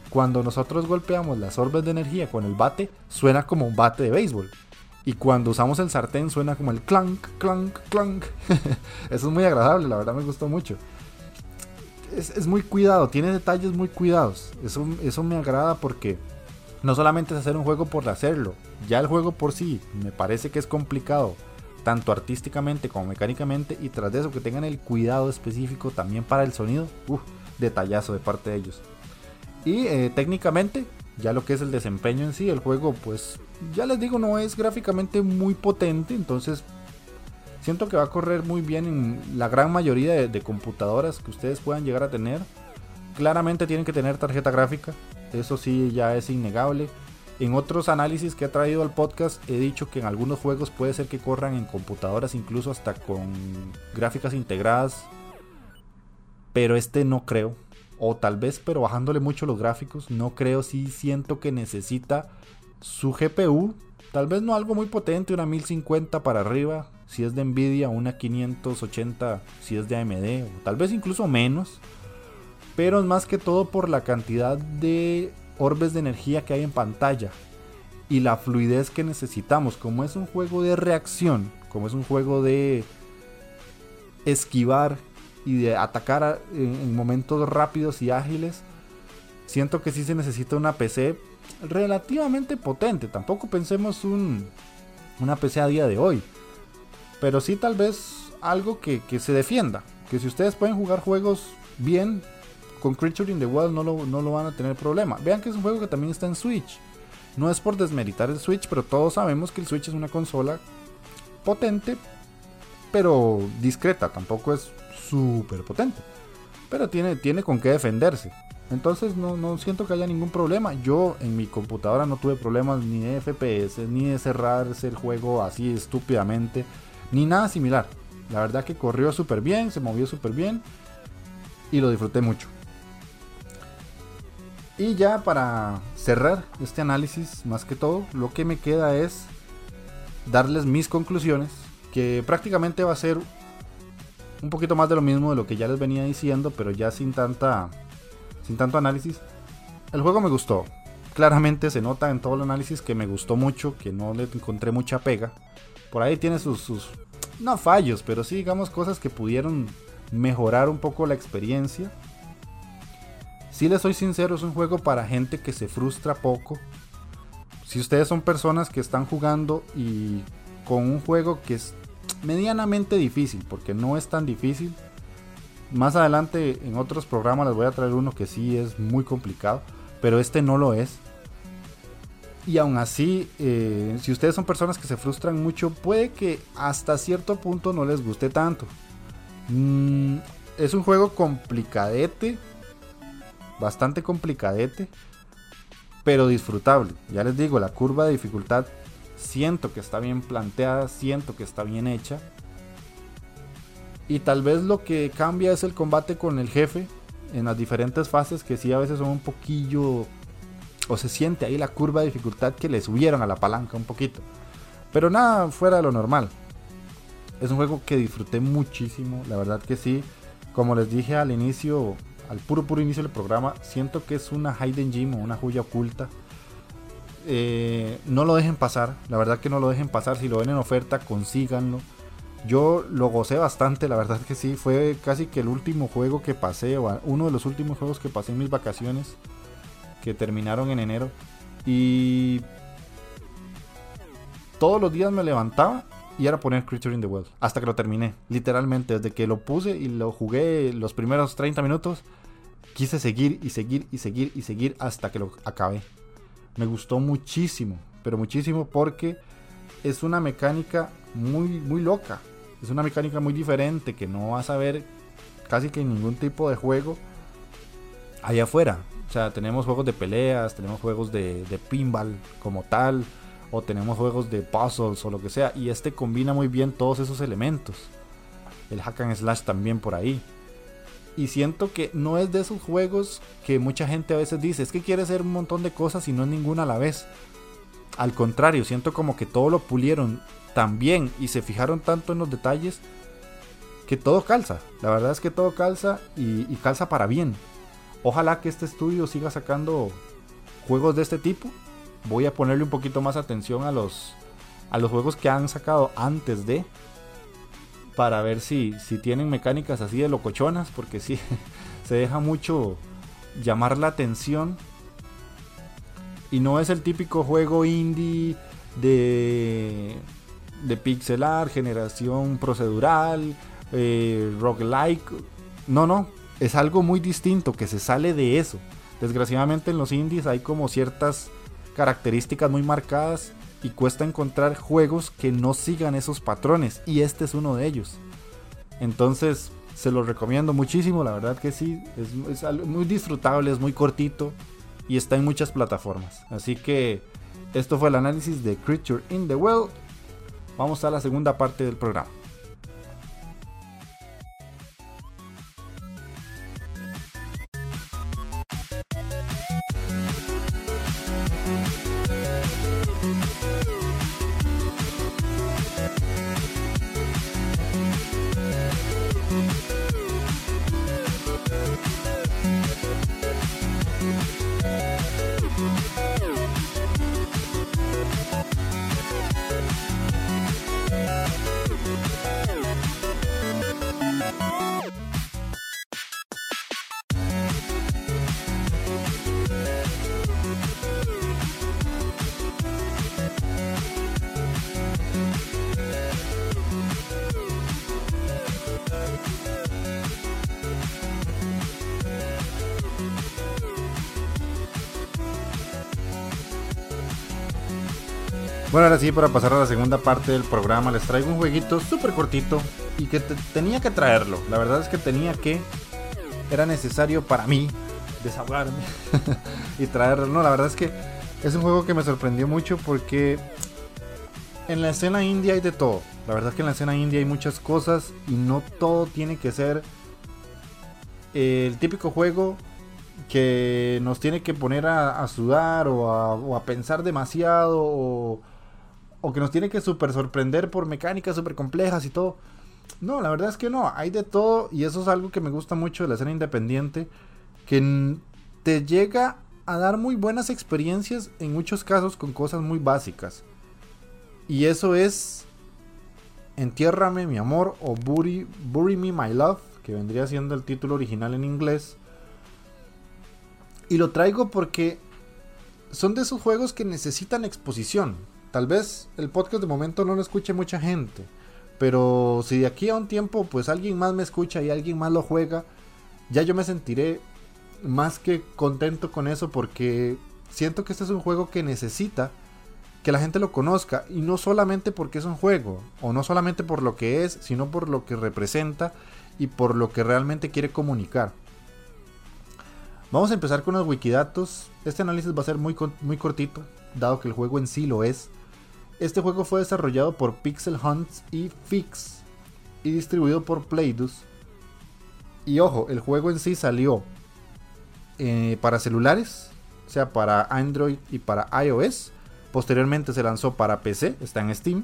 Cuando nosotros golpeamos las orbes de energía con el bate, suena como un bate de béisbol. Y cuando usamos el sartén suena como el clank, clank, clank. Eso es muy agradable, la verdad me gustó mucho. Es, muy cuidado, tiene detalles muy cuidados. Eso, eso me agrada porque no solamente es hacer un juego por hacerlo, ya el juego por sí me parece que es complicado, tanto artísticamente como mecánicamente, y tras de eso que tengan el cuidado específico también para el sonido, uff, detallazo de parte de ellos. Y eh, técnicamente, ya lo que es el desempeño en sí, el juego, pues ya les digo, no es gráficamente muy potente, entonces siento que va a correr muy bien en la gran mayoría de, de computadoras que ustedes puedan llegar a tener. Claramente tienen que tener tarjeta gráfica, eso sí ya es innegable. En otros análisis que he traído al podcast he dicho que en algunos juegos puede ser que corran en computadoras incluso hasta con gráficas integradas. Pero este no creo. O tal vez, pero bajándole mucho los gráficos, no creo. si siento que necesita su GPU. Tal vez no algo muy potente, una 1050 para arriba. Si es de Nvidia, una 580 si es de AMD. O tal vez incluso menos pero es más que todo por la cantidad de orbes de energía que hay en pantalla y la fluidez que necesitamos. Como es un juego de reacción, como es un juego de esquivar y de atacar en, momentos rápidos y ágiles, siento que sí se necesita una PC relativamente potente. Tampoco pensemos un, una PC a día de hoy, pero sí tal vez algo que, que se defienda. Que si ustedes pueden jugar juegos bien, con Creature in the Wild no lo, no lo van a tener problema. Vean que es un juego que también está en Switch. No es por desmeritar el Switch, pero todos sabemos que el Switch es una consola potente, pero discreta. Tampoco es súper potente. Pero tiene, tiene con qué defenderse. Entonces no, no, siento que haya ningún problema. Yo en mi computadora no tuve problemas ni de FPS, ni de cerrarse el juego así estúpidamente, ni nada similar. La verdad que corrió súper bien, se movió súper bien y lo disfruté mucho. Y ya para cerrar este análisis, más que todo, lo que me queda es darles mis conclusiones, que prácticamente va a ser un poquito más de lo mismo de lo que ya les venía diciendo, pero ya sin tanta sin tanto análisis. El juego me gustó. Claramente se nota en todo el análisis que me gustó mucho, que no le encontré mucha pega. Por ahí tiene sus, sus no fallos, pero sí digamos cosas que pudieron mejorar un poco la experiencia. Si les soy sincero, es un juego para gente que se frustra poco. Si ustedes son personas que están jugando y con un juego que es medianamente difícil, porque no es tan difícil. Más adelante en otros programas les voy a traer uno que sí es muy complicado, pero este no lo es. Y aún así, eh, si ustedes son personas que se frustran mucho, puede que hasta cierto punto no les guste tanto. Mm, es un juego complicadete, bastante complicadete, pero disfrutable. Ya les digo, la curva de dificultad siento que está bien planteada, siento que está bien hecha. Y tal vez lo que cambia es el combate con el jefe en las diferentes fases que sí a veces son un poquillo o se siente ahí la curva de dificultad que le subieron a la palanca un poquito. Pero nada fuera de lo normal. Es un juego que disfruté muchísimo, la verdad que sí. Como les dije al inicio, al puro puro inicio del programa, siento que es una hidden gem o una joya oculta. Eh, no lo dejen pasar, la verdad que no lo dejen pasar. Si lo ven en oferta, consíganlo. Yo lo gocé bastante, la verdad que sí. Fue casi que el último juego que pasé, o uno de los últimos juegos que pasé en mis vacaciones, que terminaron en enero. Y todos los días me levantaba y era poner Creature in the World. Hasta que lo terminé. Literalmente, desde que lo puse y lo jugué los primeros 30 minutos, quise seguir y seguir y seguir y seguir hasta que lo acabé. Me gustó muchísimo, pero muchísimo porque es una mecánica muy, muy loca. Es una mecánica muy diferente que no vas a ver casi que en ningún tipo de juego allá afuera. O sea, tenemos juegos de peleas, tenemos juegos de, de pinball como tal, o tenemos juegos de puzzles o lo que sea. Y este combina muy bien todos esos elementos. El hack and slash también por ahí. Y siento que no es de esos juegos que mucha gente a veces dice, es que quiere hacer un montón de cosas y no es ninguna a la vez. Al contrario, siento como que todo lo pulieron tan bien y se fijaron tanto en los detalles que todo calza. La verdad es que todo calza y, y calza para bien. Ojalá que este estudio siga sacando juegos de este tipo voy a ponerle un poquito más atención a los, a los juegos que han sacado antes de. Para ver si, si tienen mecánicas así de locochonas. Porque sí, se deja mucho llamar la atención. Y no es el típico juego indie de, de pixelar, generación procedural, eh, roguelike. No, no, es algo muy distinto que se sale de eso. Desgraciadamente en los indies hay como ciertas características muy marcadas y cuesta encontrar juegos que no sigan esos patrones y este es uno de ellos. Entonces se los recomiendo muchísimo, la verdad que sí, es, muy disfrutable, es muy cortito y está en muchas plataformas. Así que esto fue el análisis de Creature in the Well. Vamos a la segunda parte del programa. Bueno, ahora sí, para pasar a la segunda parte del programa, les traigo un jueguito súper cortito y que tenía que traerlo. La verdad es que tenía que, era necesario para mí desahogarme y traerlo. No, la verdad es que es un juego que me sorprendió mucho porque en la escena india hay de todo. La verdad es que en la escena india hay muchas cosas y no todo tiene que ser el típico juego que nos tiene que poner a, sudar o a, o a, pensar demasiado o, o que nos tiene que super sorprender por mecánicas súper complejas y todo. No, la verdad es que no, hay de todo y eso es algo que me gusta mucho de la escena independiente, que te llega a dar muy buenas experiencias en muchos casos con cosas muy básicas. Y eso es Entiérrame mi amor o Bury, Bury Me My Love, que vendría siendo el título original en inglés. Y lo traigo porque son de esos juegos que necesitan exposición. Tal vez el podcast de momento no lo escuche mucha gente. Pero si de aquí a un tiempo pues alguien más me escucha y alguien más lo juega, ya yo me sentiré más que contento con eso porque siento que este es un juego que necesita que la gente lo conozca y no solamente porque es un juego o no solamente por lo que es, sino por lo que representa y por lo que realmente quiere comunicar. Vamos a empezar con los wikidatos. Este análisis va a ser muy, muy cortito, dado que el juego en sí lo es. Este juego fue desarrollado por Pixel Hunts y Fix y distribuido por Playdus. Y ojo, el juego en sí salió eh, para celulares, o sea, para Android y para iOS. Posteriormente se lanzó para PC, está en Steam.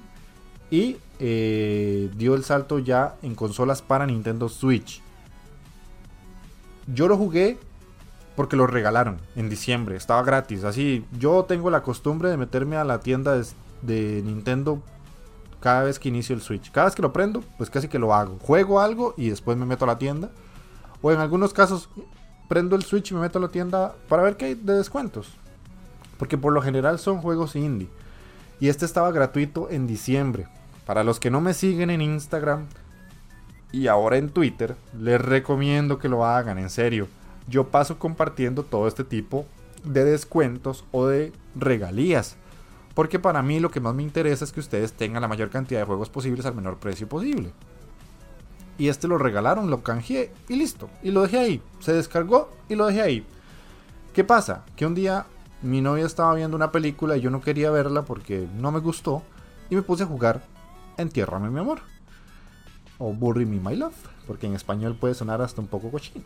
Y eh, dio el salto ya en consolas para Nintendo Switch. Yo lo jugué porque lo regalaron en diciembre, estaba gratis. Así, yo tengo la costumbre de meterme a la tienda de de Nintendo cada vez que inicio el Switch. Cada vez que lo prendo, pues casi que lo hago. Juego algo y después me meto a la tienda. O en algunos casos prendo el Switch y me meto a la tienda para ver qué hay de descuentos. Porque por lo general son juegos indie. Y este estaba gratuito en diciembre. Para los que no me siguen en Instagram y ahora en Twitter, les recomiendo que lo hagan, en serio. Yo paso compartiendo todo este tipo de descuentos o de regalías. Porque para mí lo que más me interesa es que ustedes tengan la mayor cantidad de juegos posibles al menor precio posible. Y este lo regalaron, lo canjeé y listo. Y lo dejé ahí. Se descargó y lo dejé ahí. ¿Qué pasa? Que un día mi novia estaba viendo una película y yo no quería verla porque no me gustó. Y me puse a jugar Entiérrame mi amor. O Bury Me My Love. Porque en español puede sonar hasta un poco cochino.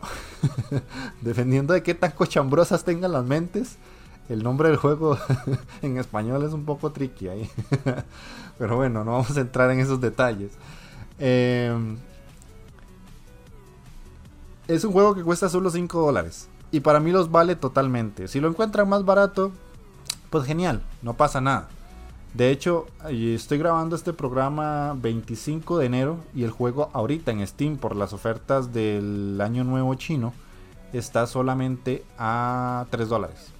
Dependiendo de qué tan cochambrosas tengan las mentes el nombre del juego en español es un poco tricky ahí. Pero bueno, no vamos a entrar en esos detalles. Em, es un juego que cuesta solo 5 dólares. Y para mí los vale totalmente. Si lo encuentran más barato, pues genial, no pasa nada. De hecho, estoy grabando este programa 25 de enero y el juego ahorita en Steam por las ofertas del año nuevo chino está solamente a 3 dólares.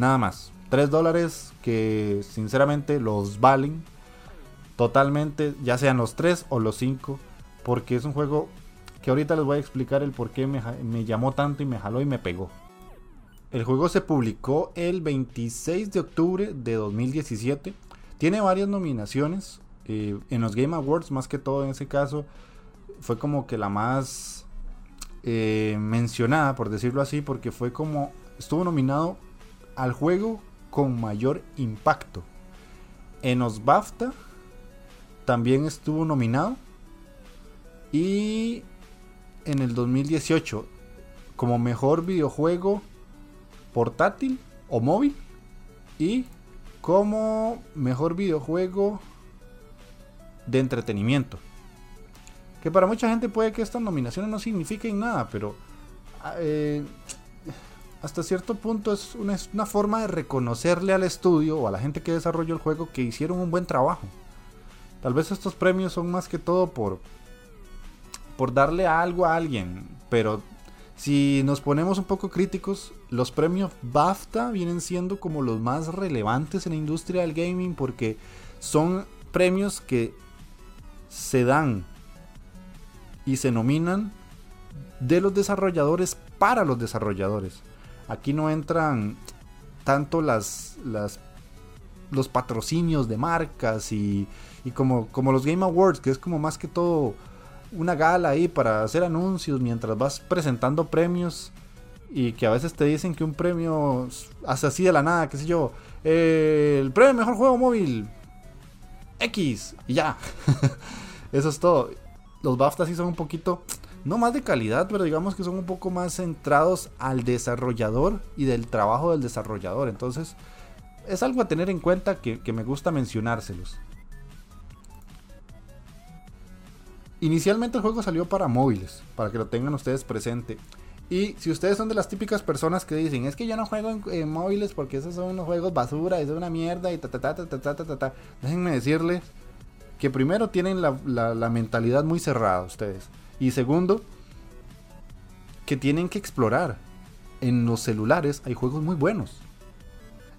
Nada más. 3 dólares que sinceramente los valen totalmente, ya sean los 3 o los 5, porque es un juego que ahorita les voy a explicar el por qué me, me llamó tanto y me jaló y me pegó. El juego se publicó el 26 de octubre de 2017. Tiene varias nominaciones. Eh, en los Game Awards, más que todo en ese caso, fue como que la más eh, mencionada, por decirlo así, porque fue como estuvo nominado al juego con mayor impacto. En los BAFTA también estuvo nominado. Y en el 2018 como mejor videojuego portátil o móvil. Y como mejor videojuego de entretenimiento. Que para mucha gente puede que estas nominaciones no signifiquen nada, pero eh, hasta cierto punto es una, forma de reconocerle al estudio o a la gente que desarrolló el juego que hicieron un buen trabajo. Tal vez estos premios son más que todo por, por darle algo a alguien, pero si nos ponemos un poco críticos, los premios BAFTA vienen siendo como los más relevantes en la industria del gaming porque son premios que se dan y se nominan de los desarrolladores para los desarrolladores. Aquí no entran tanto las, las los patrocinios de marcas y, y como, los Game Awards, que es como más que todo una gala ahí para hacer anuncios mientras vas presentando premios y que a veces te dicen que un premio hace así de la nada, qué sé yo, el premio mejor juego móvil X y ya. Eso es todo. Los BAFTA sí son un poquito, no más de calidad, pero digamos que son un poco más centrados al desarrollador y del trabajo del desarrollador. Entonces, es algo a tener en cuenta que, me gusta mencionárselos. Inicialmente el juego salió para móviles, para que lo tengan ustedes presente. Y si ustedes son de las típicas personas que dicen, es que yo no juego en, móviles porque esos son unos juegos basura, es una mierda y ta ta ta ta ta ta ta ta, déjenme decirles que primero tienen la mentalidad muy cerrada ustedes. Y segundo, que tienen que explorar. En los celulares hay juegos muy buenos.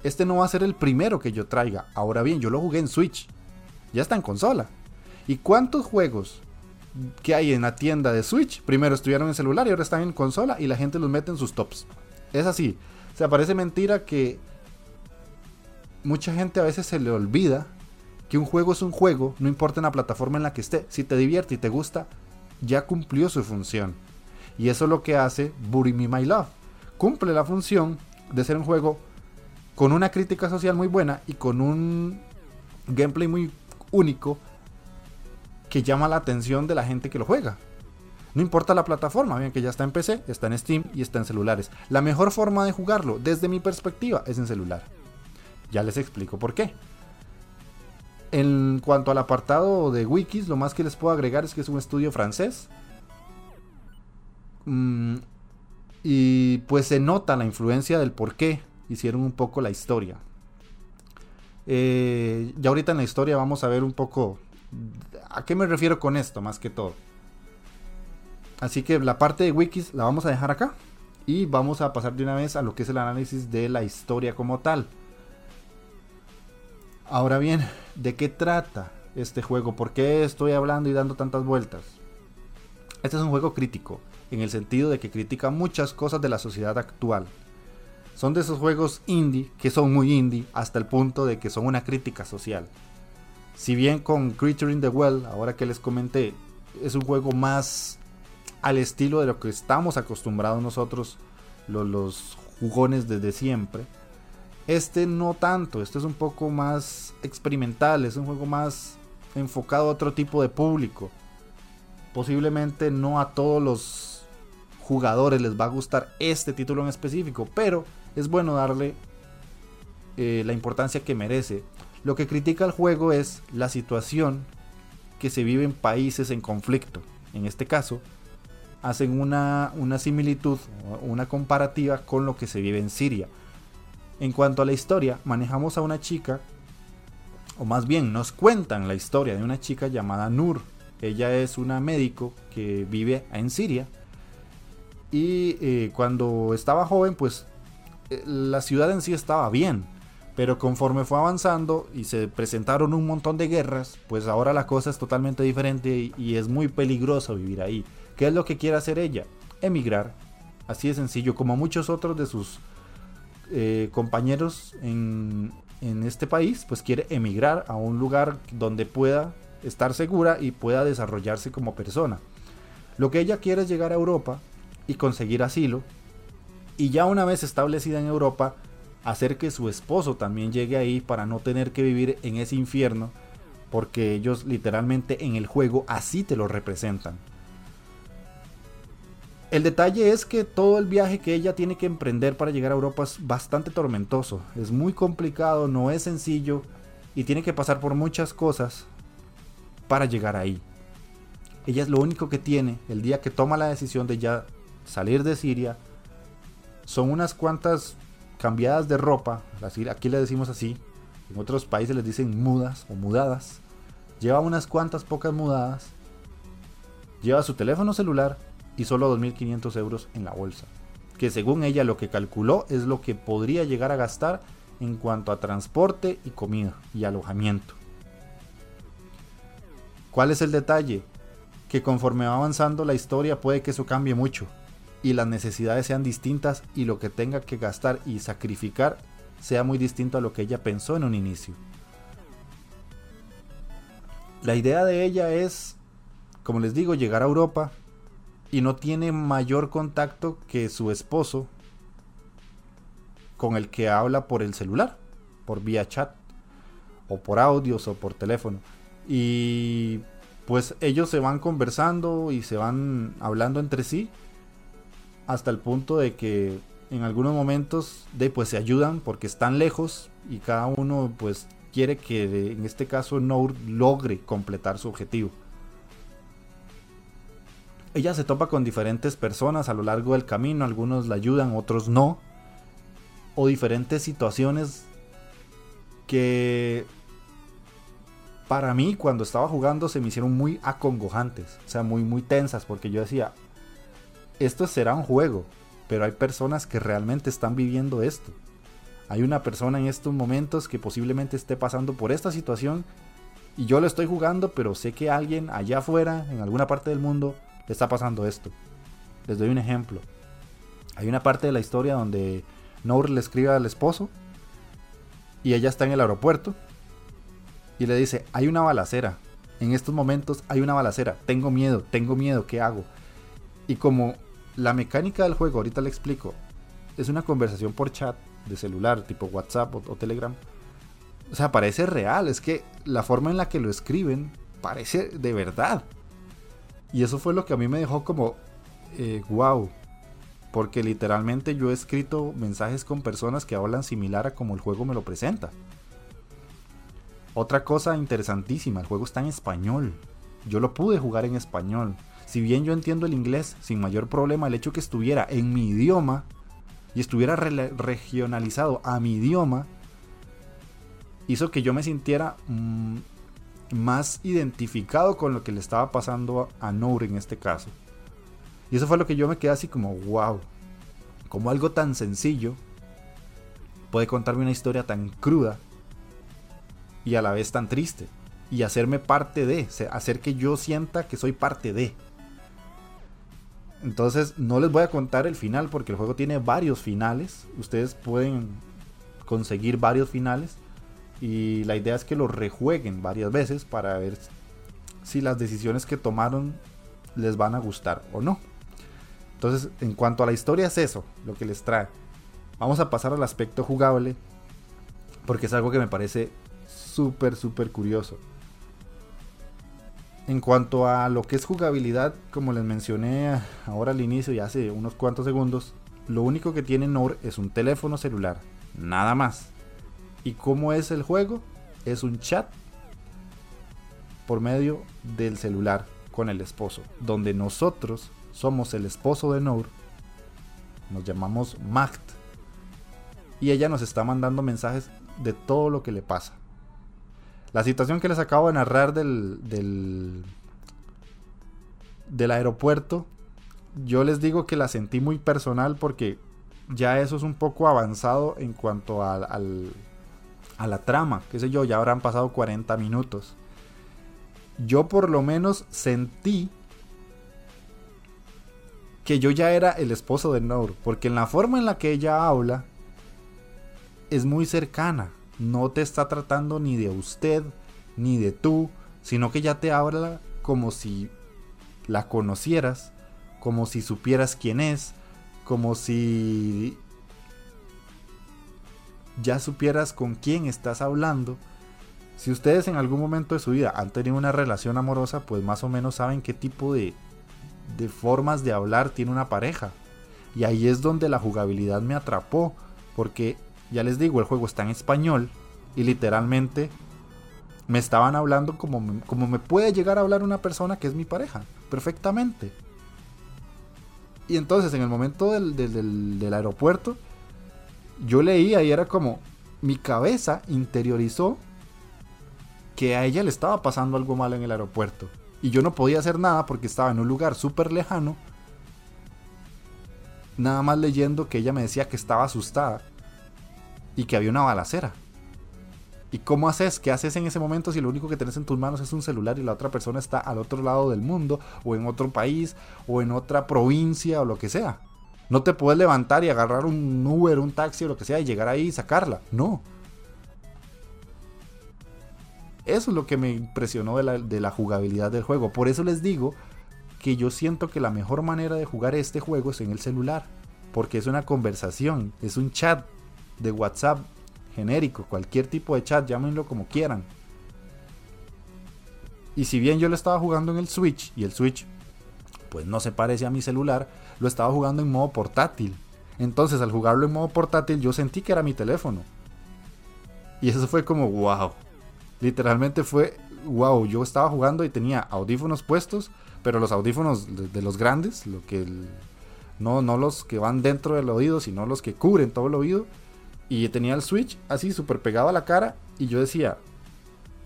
Este no va a ser el primero que yo traiga. Ahora bien, yo lo jugué en Switch. Ya está en consola. ¿Y cuántos juegos que hay en la tienda de Switch, primero estuvieron en celular y ahora están en consola y la gente los mete en sus tops. Es así. O sea, parece mentira que mucha gente a veces se le olvida que un juego es un juego, no importa en la plataforma en la que esté. Si te divierte y te gusta, ya cumplió su función. Y eso es lo que hace Bury Me My Love. Cumple la función de ser un juego con una crítica social muy buena y con un gameplay muy único que llama la atención de la gente que lo juega. No importa la plataforma, bien que ya está en PC, está en Steam y está en celulares. La mejor forma de jugarlo, desde mi perspectiva, es en celular. Ya les explico por qué. En cuanto al apartado de wikis, lo más que les puedo agregar es que es un estudio francés. Mm, y pues se nota la influencia del por qué hicieron un poco la historia. Eh, ya ahorita en la historia vamos a ver un poco ¿A qué me refiero con esto más que todo? Así que la parte de wikis la vamos a dejar acá. Y vamos a pasar de una vez a lo que es el análisis de la historia como tal. Ahora bien, ¿de qué trata este juego? ¿Por qué estoy hablando y dando tantas vueltas? Este es un juego crítico, en el sentido de que critica muchas cosas de la sociedad actual. Son de esos juegos indie que son muy indie hasta el punto de que son una crítica social. Si bien con Creature in the Well, ahora que les comenté, es un juego más al estilo de lo que estamos acostumbrados nosotros, los, jugones desde siempre. Este no tanto, este es un poco más experimental, es un juego más enfocado a otro tipo de público. Posiblemente no a todos los jugadores les va a gustar este título en específico, pero es bueno darle eh, la importancia que merece lo que critica el juego es la situación que se vive en países en conflicto. En este caso, hacen una, una similitud, una comparativa con lo que se vive en Siria. En cuanto a la historia, manejamos a una chica, o más bien nos cuentan la historia de una chica llamada Nur. Ella es una médico que vive en Siria. Y eh, cuando estaba joven, pues eh, la ciudad en sí estaba bien Pero conforme fue avanzando y se presentaron un montón de guerras, pues ahora la cosa es totalmente diferente y, es muy peligroso vivir ahí. ¿Qué es lo que quiere hacer ella? Emigrar. Así de sencillo, como muchos otros de sus eh, compañeros en, en este país, pues quiere emigrar a un lugar donde pueda estar segura y pueda desarrollarse como persona. Lo que ella quiere es llegar a Europa y conseguir asilo. Y ya una vez establecida en Europa, hacer que su esposo también llegue ahí para no tener que vivir en ese infierno, porque ellos literalmente en el juego así te lo representan. El detalle es que todo el viaje que ella tiene que emprender para llegar a Europa es bastante tormentoso, es muy complicado, no es sencillo y tiene que pasar por muchas cosas para llegar ahí. Ella es lo único que tiene el día que toma la decisión de ya salir de Siria. Son unas cuantas cambiadas de ropa, aquí le decimos así, en otros países les dicen mudas o mudadas. Lleva unas cuantas pocas mudadas. Lleva su teléfono celular y solo 2.500 euros en la bolsa. Que según ella lo que calculó es lo que podría llegar a gastar en cuanto a transporte y comida y alojamiento. ¿Cuál es el detalle? Que conforme va avanzando la historia puede que eso cambie mucho y las necesidades sean distintas y lo que tenga que gastar y sacrificar sea muy distinto a lo que ella pensó en un inicio. La idea de ella es, como les digo, llegar a Europa y no tiene mayor contacto que su esposo con el que habla por el celular, por vía chat, o por audios o por teléfono. Y pues ellos se van conversando y se van hablando entre sí hasta el punto de que en algunos momentos de pues se ayudan porque están lejos y cada uno pues quiere que en este caso no logre completar su objetivo. Ella se topa con diferentes personas a lo largo del camino, algunos la ayudan, otros no, o diferentes situaciones que para mí cuando estaba jugando se me hicieron muy acongojantes, o sea, muy muy tensas porque yo decía, esto será un juego, pero hay personas que realmente están viviendo esto. Hay una persona en estos momentos que posiblemente esté pasando por esta situación y yo lo estoy jugando, pero sé que alguien allá afuera, en alguna parte del mundo, está pasando esto. Les doy un ejemplo. Hay una parte de la historia donde Nour le escribe al esposo y ella está en el aeropuerto y le dice, hay una balacera. En estos momentos hay una balacera. Tengo miedo, tengo miedo, ¿qué hago? Y como la mecánica del juego, ahorita le explico, es una conversación por chat de celular, tipo WhatsApp o, Telegram. O sea, parece real, es que la forma en la que lo escriben parece de verdad. Y eso fue lo que a mí me dejó como, wow, eh, porque literalmente yo he escrito mensajes con personas que hablan similar a como el juego me lo presenta. Otra cosa interesantísima, el juego está en español. Yo lo pude jugar en español. Si bien yo entiendo el inglés sin mayor problema, el hecho que estuviera en mi idioma y estuviera regionalizado a mi idioma, hizo que yo me sintiera mm, más identificado con lo que le estaba pasando a Nour en este caso. Y eso fue lo que yo me quedé así como, wow, como algo tan sencillo puede contarme una historia tan cruda y a la vez tan triste. Y hacerme parte de, hacer que yo sienta que soy parte de. Entonces no les voy a contar el final porque el juego tiene varios finales. Ustedes pueden conseguir varios finales. Y la idea es que lo rejueguen varias veces para ver si las decisiones que tomaron les van a gustar o no. Entonces, en cuanto a la historia es eso, lo que les trae. Vamos a pasar al aspecto jugable porque es algo que me parece súper, súper curioso. En cuanto a lo que es jugabilidad, como les mencioné ahora al inicio y hace unos cuantos segundos, lo único que tiene Nor es un teléfono celular, nada más. ¿Y cómo es el juego? Es un chat por medio del celular con el esposo, donde nosotros somos el esposo de Nour, nos llamamos Macht, y ella nos está mandando mensajes de todo lo que le pasa. La situación que les acabo de narrar del, del, del aeropuerto, yo les digo que la sentí muy personal porque ya eso es un poco avanzado en cuanto al, a la trama, qué sé yo, ya habrán pasado 40 minutos. Yo por lo menos sentí que yo ya era el esposo de Nour, porque en la forma en la que ella habla es muy cercana, no te está tratando ni de usted ni de tú, sino que ya te habla como si la conocieras, como si supieras quién es, como si ya supieras con quién estás hablando. Si ustedes en algún momento de su vida han tenido una relación amorosa, pues más o menos saben qué tipo de, de formas de hablar tiene una pareja. Y ahí es donde la jugabilidad me atrapó, porque ya les digo, el juego está en español y literalmente me estaban hablando como, como me puede llegar a hablar una persona que es mi pareja, perfectamente. Y entonces en el momento del, del, aeropuerto, yo leía y era como, mi cabeza interiorizó que a ella le estaba pasando algo mal en el aeropuerto. Y yo no podía hacer nada porque estaba en un lugar súper lejano. Nada más leyendo que ella me decía que estaba asustada y que había una balacera. ¿Y cómo haces? ¿Qué haces en ese momento si lo único que tienes en tus manos es un celular y la otra persona está al otro lado del mundo o en otro país o en otra provincia o lo que sea? No te puedes levantar y agarrar un Uber, un taxi o lo que sea y llegar ahí y sacarla. No. Eso es lo que me impresionó de la, de la jugabilidad del juego. Por eso les digo que yo siento que la mejor manera de jugar este juego es en el celular. Porque es una conversación, es un chat de WhatsApp genérico, cualquier tipo de chat, llámenlo como quieran. Y si bien yo lo estaba jugando en el Switch, y el Switch pues no se parece a mi celular, lo estaba jugando en modo portátil. Entonces al jugarlo en modo portátil yo sentí que era mi teléfono. Y eso fue como wow. Literalmente fue wow. Yo estaba jugando y tenía audífonos puestos, pero los audífonos de, los grandes, lo que no, no los que van dentro del oído, sino los que cubren todo el oído. Y tenía el Switch así súper pegado a la cara y yo decía,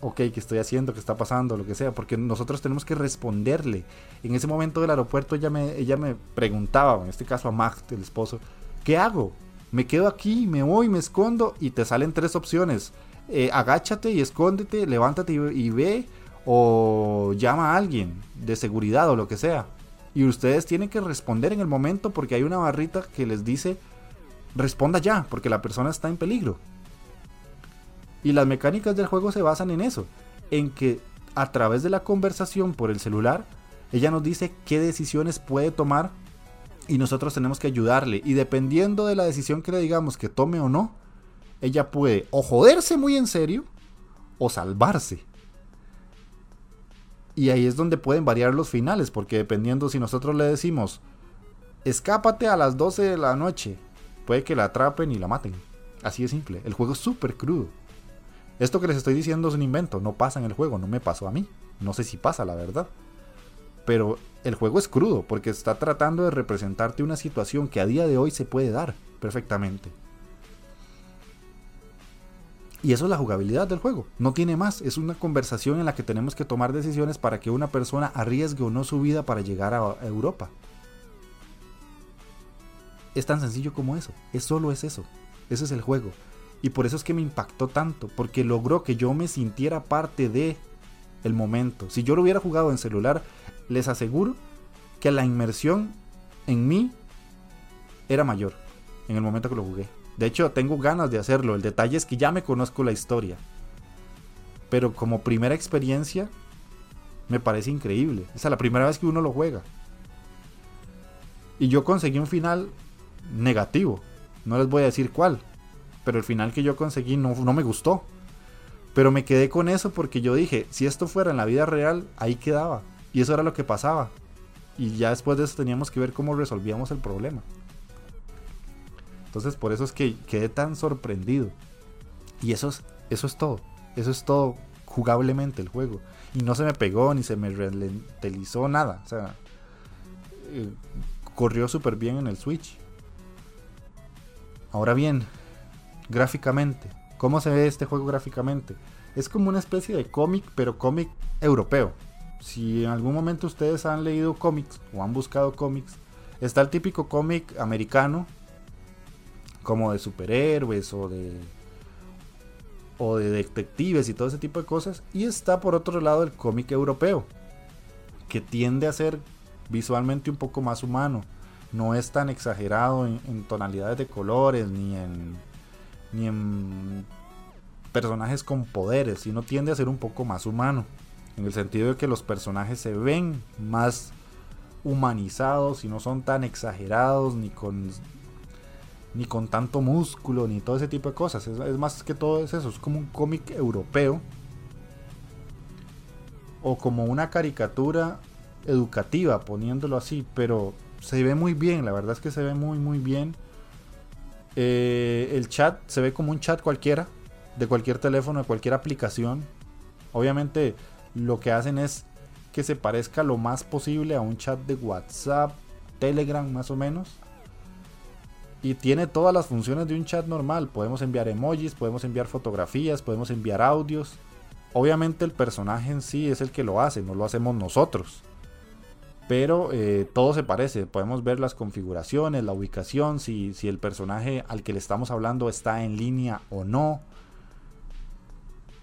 ok, ¿qué estoy haciendo? ¿Qué está pasando? Lo que sea, porque nosotros tenemos que responderle. En ese momento del aeropuerto ella me, ella me preguntaba, en este caso a Max, el esposo, ¿qué hago? Me quedo aquí, me voy, me escondo y te salen tres opciones. Eh, agáchate y escóndete, levántate y, y ve o llama a alguien de seguridad o lo que sea. Y ustedes tienen que responder en el momento porque hay una barrita que les dice responda ya, porque la persona está en peligro. Y las mecánicas del juego se basan en eso, en que a través de la conversación por el celular, ella nos dice qué decisiones puede tomar y nosotros tenemos que ayudarle. Y dependiendo de la decisión que le digamos que tome o no, ella puede o joderse muy en serio o salvarse. Y ahí es donde pueden variar los finales, porque dependiendo si nosotros le decimos, escápate a las 12 de la noche puede que la atrapen y la maten. Así de simple. El juego es súper crudo. Esto que les estoy diciendo es un invento, no pasa en el juego, no me pasó a mí. No sé si pasa, la verdad. Pero el juego es crudo porque está tratando de representarte una situación que a día de hoy se puede dar perfectamente. Y eso es la jugabilidad del juego. No tiene más. Es una conversación en la que tenemos que tomar decisiones para que una persona arriesgue o no su vida para llegar a Europa. Es tan sencillo como eso. Es solo es eso. Ese es el juego. Y por eso es que me impactó tanto. Porque logró que yo me sintiera parte de el momento. Si yo lo hubiera jugado en celular, les aseguro que la inmersión en mí era mayor en el momento que lo jugué. De hecho, tengo ganas de hacerlo. El detalle es que ya me conozco la historia. Pero como primera experiencia, me parece increíble. Esa es la primera vez que uno lo juega. Y yo conseguí un final negativo. No les voy a decir cuál. Pero el final que yo conseguí no, no me gustó. Pero me quedé con eso porque yo dije, si esto fuera en la vida real, ahí quedaba. Y eso era lo que pasaba. Y ya después de eso teníamos que ver cómo resolvíamos el problema. Entonces por eso es que quedé tan sorprendido. Y eso es, eso es todo. Eso es todo jugablemente el juego. Y no se me pegó ni se me ralentizó nada. O sea, eh, corrió súper bien en el Switch. Ahora bien, gráficamente, ¿cómo se ve este juego gráficamente? Es como una especie de cómic, pero cómic europeo. Si en algún momento ustedes han leído cómics o han buscado cómics, está el típico cómic americano, como de superhéroes o de o de detectives y todo ese tipo de cosas. Y está por otro lado el cómic europeo, que tiende a ser visualmente un poco más humano. No es tan exagerado en, tonalidades de colores ni en, ni en personajes con poderes, sino tiende a ser un poco más humano. En el sentido de que los personajes se ven más humanizados y no son tan exagerados ni con ni con tanto músculo ni todo ese tipo de cosas. Es, más que todo es eso, es como un cómic europeo o como una caricatura educativa, poniéndolo así, pero se ve muy bien, la verdad es que se ve muy muy bien. Eh, el chat se ve como un chat cualquiera, de cualquier teléfono, de cualquier aplicación. Obviamente lo que hacen es que se parezca lo más posible a un chat de WhatsApp, Telegram más o menos. Y tiene todas las funciones de un chat normal. Podemos enviar emojis, podemos enviar fotografías, podemos enviar audios. Obviamente el personaje en sí es el que lo hace, no lo hacemos nosotros. Pero eh, todo se parece, podemos ver las configuraciones, la ubicación, si, si el personaje al que le estamos hablando está en línea o no.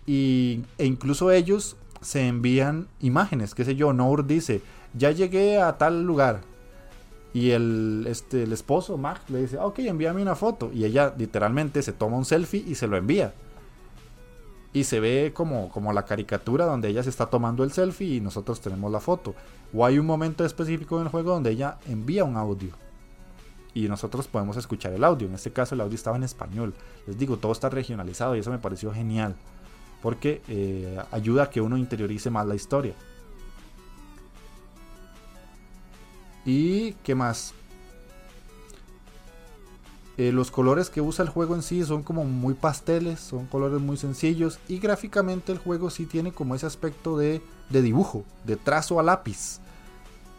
Y, e incluso ellos se envían imágenes, qué sé yo, Nour dice, ya llegué a tal lugar. Y el, este, el esposo, Mac, le dice, ok, envíame una foto. Y ella literalmente se toma un selfie y se lo envía. Y se ve como, como la caricatura donde ella se está tomando el selfie y nosotros tenemos la foto. O hay un momento específico en el juego donde ella envía un audio. Y nosotros podemos escuchar el audio. En este caso el audio estaba en español. Les digo, todo está regionalizado y eso me pareció genial porque eh, ayuda a que uno interiorice más la historia. ¿Y qué más? Eh, los colores que usa el juego en sí son como muy pasteles, son colores muy sencillos y gráficamente el juego sí tiene como ese aspecto de, dibujo, de trazo a lápiz.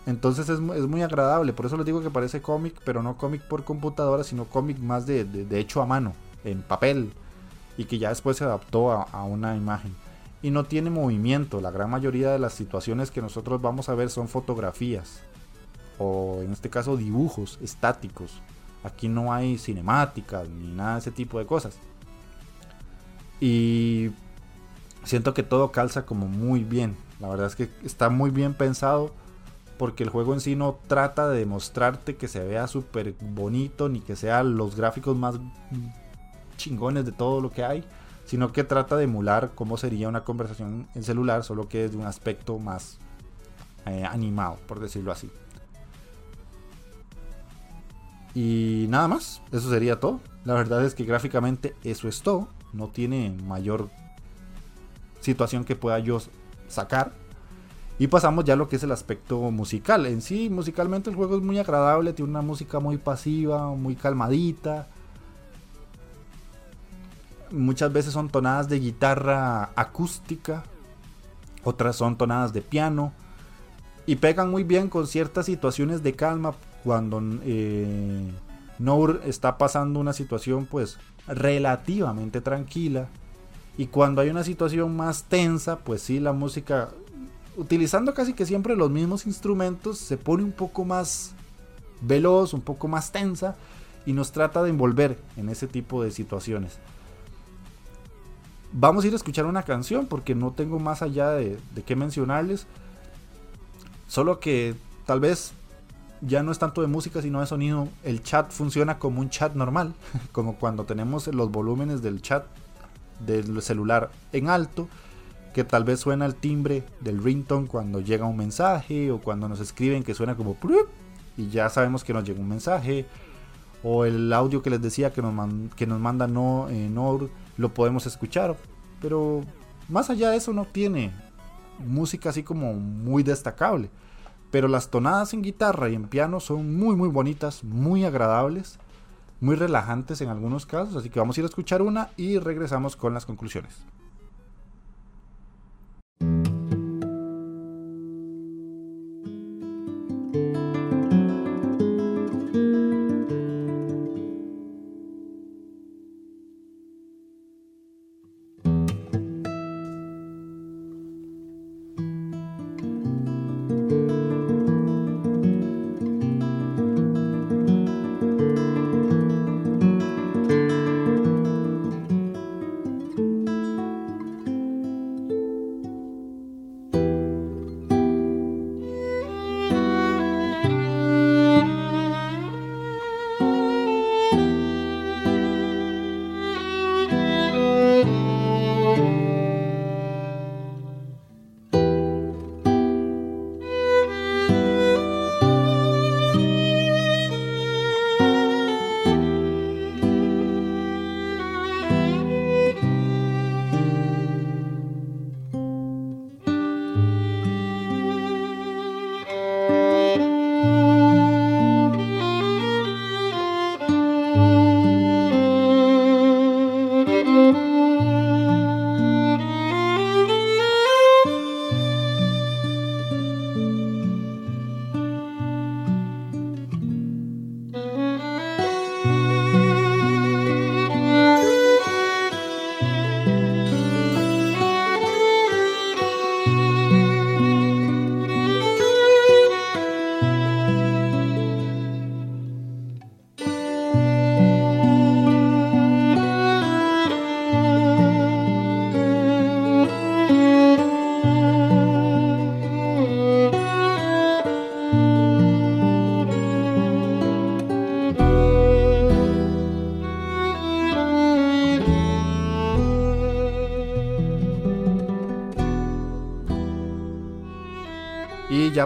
Entonces es, muy agradable, por eso les digo que parece cómic, pero no cómic por computadora, sino cómic más de hecho a mano, en papel, y que ya después se adaptó a, una imagen. Y no tiene movimiento, la gran mayoría de las situaciones que nosotros vamos a ver son fotografías o en este caso dibujos estáticos. Aquí no hay cinemáticas ni nada de ese tipo de cosas. Y siento que todo calza como muy bien. La verdad es que está muy bien pensado porque el juego en sí no trata de demostrarte que se vea súper bonito ni que sean los gráficos más chingones de todo lo que hay, sino que trata de emular cómo sería una conversación en celular, solo que es de un aspecto más eh, animado, por decirlo así. Y nada más, eso sería todo. La verdad es que gráficamente eso es todo. No tiene mayor situación que pueda yo sacar. Y pasamos ya a lo que es el aspecto musical. En sí, musicalmente el juego es muy agradable, tiene una música muy pasiva, muy calmadita muchas veces son tonadas de guitarra acústica, otras son tonadas de piano y pegan muy bien con ciertas situaciones de calma cuando eh, Nour está pasando una situación pues relativamente tranquila y cuando hay una situación más tensa pues sí la música utilizando casi que siempre los mismos instrumentos se pone un poco más veloz, un poco más tensa y nos trata de envolver en ese tipo de situaciones vamos a ir a escuchar una canción porque no tengo más allá de, qué mencionarles. Solo que tal vez ya no es tanto de música sino de sonido. El chat funciona como un chat normal, como cuando tenemos los volúmenes del chat del celular en alto, que tal vez suena el timbre del ringtone cuando llega un mensaje o cuando nos escriben que suena como y ya sabemos que nos llega un mensaje o el audio que les decía que nos, que nos manda no, eh, no lo podemos escuchar. Pero más allá de eso no tiene música así como muy destacable. Pero las tonadas en guitarra y en piano son muy muy bonitas, muy agradables, muy relajantes en algunos casos. Así que vamos a ir a escuchar una y regresamos con las conclusiones.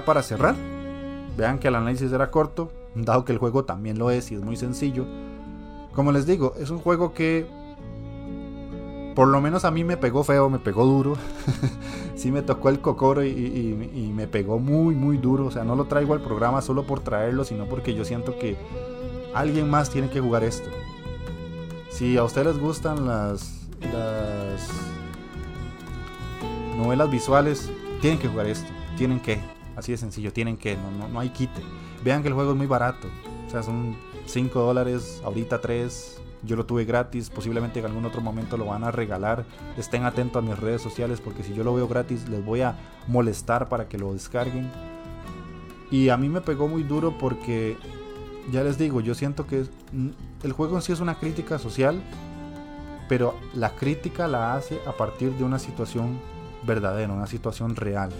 Para cerrar, vean que el análisis era corto, dado que el juego también lo es y es muy sencillo. Como les digo, es un juego que por lo menos a mí me pegó feo, me pegó duro. sí me tocó el cocoro y, me pegó muy, muy duro. O sea, no lo traigo al programa solo por traerlo, sino porque yo siento que alguien más tiene que jugar esto. Si a ustedes les gustan las, las novelas visuales, tienen que jugar esto. Tienen que. Así de sencillo, tienen que. No, no, no hay quite. Vean que el juego es muy barato. O sea, son 5 dólares, ahorita 3 yo lo tuve gratis, posiblemente en algún otro momento lo van a regalar. Estén atentos a mis redes sociales porque si yo lo veo gratis les voy a molestar para que lo descarguen. Y a mí me pegó muy duro porque, ya les digo, yo siento que mm, el juego en sí es una crítica social, pero la crítica la hace a partir de una situación verdadera, una situación real.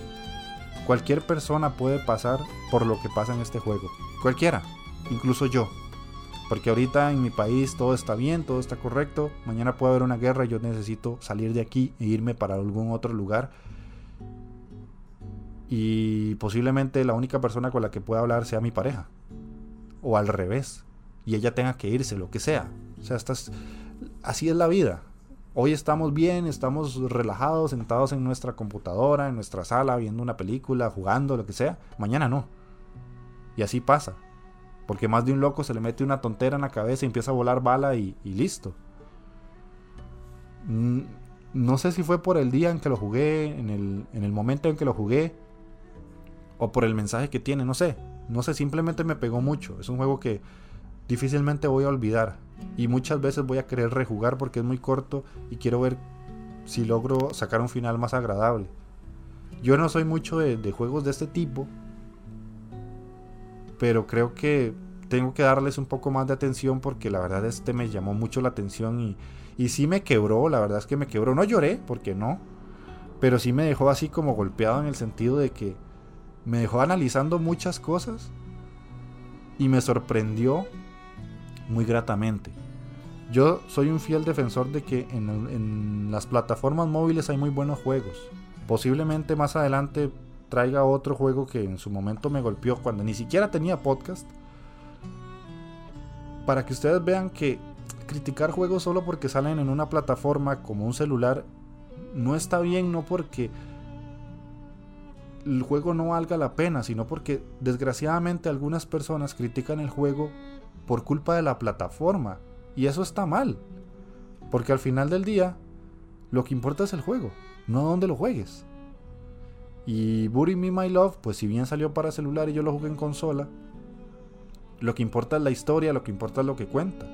Cualquier persona puede pasar por lo que pasa en este juego. Cualquiera, incluso yo. Porque ahorita en mi país todo está bien, todo está correcto. Mañana puede haber una guerra y yo necesito salir de aquí e irme para algún otro lugar. Y posiblemente la única persona con la que pueda hablar sea mi pareja. O al revés. Y ella tenga que irse, lo que sea. O sea, estás... así es la vida. Hoy estamos bien, estamos relajados, sentados en nuestra computadora, en nuestra sala, viendo una película, jugando, lo que sea. Mañana no. Y así pasa. Porque más de un loco se le mete una tontera en la cabeza y empieza a volar bala y, listo. Mm, no sé si fue por el día en que lo jugué, en el, en el momento en que lo jugué, o por el mensaje que tiene, no sé. No sé, simplemente me pegó mucho. Es un juego que difícilmente voy a olvidar. Y muchas veces voy a querer rejugar porque es muy corto y quiero ver si logro sacar un final más agradable. Yo no soy mucho de juegos de este tipo, pero creo que tengo que darles un poco más de atención porque la verdad este me llamó mucho la atención y, y sí me quebró, la verdad es que me quebró. No lloré, porque no, pero sí me dejó así como golpeado en el sentido de que me dejó analizando muchas cosas y me sorprendió muy gratamente. Yo soy un fiel defensor de que en, las plataformas móviles hay muy buenos juegos. Posiblemente más adelante traiga otro juego que en su momento me golpeó cuando ni siquiera tenía podcast. Para que ustedes vean que criticar juegos solo porque salen en una plataforma como un celular no está bien, no porque el juego no valga la pena, sino porque desgraciadamente algunas personas critican el juego por culpa de la plataforma. Y eso está mal. Porque al final del día, lo que importa es el juego, no dónde lo juegues. Y Bury Me My Love, pues si bien salió para celular y yo lo jugué en consola, lo que importa es la historia, lo que importa es lo que cuenta.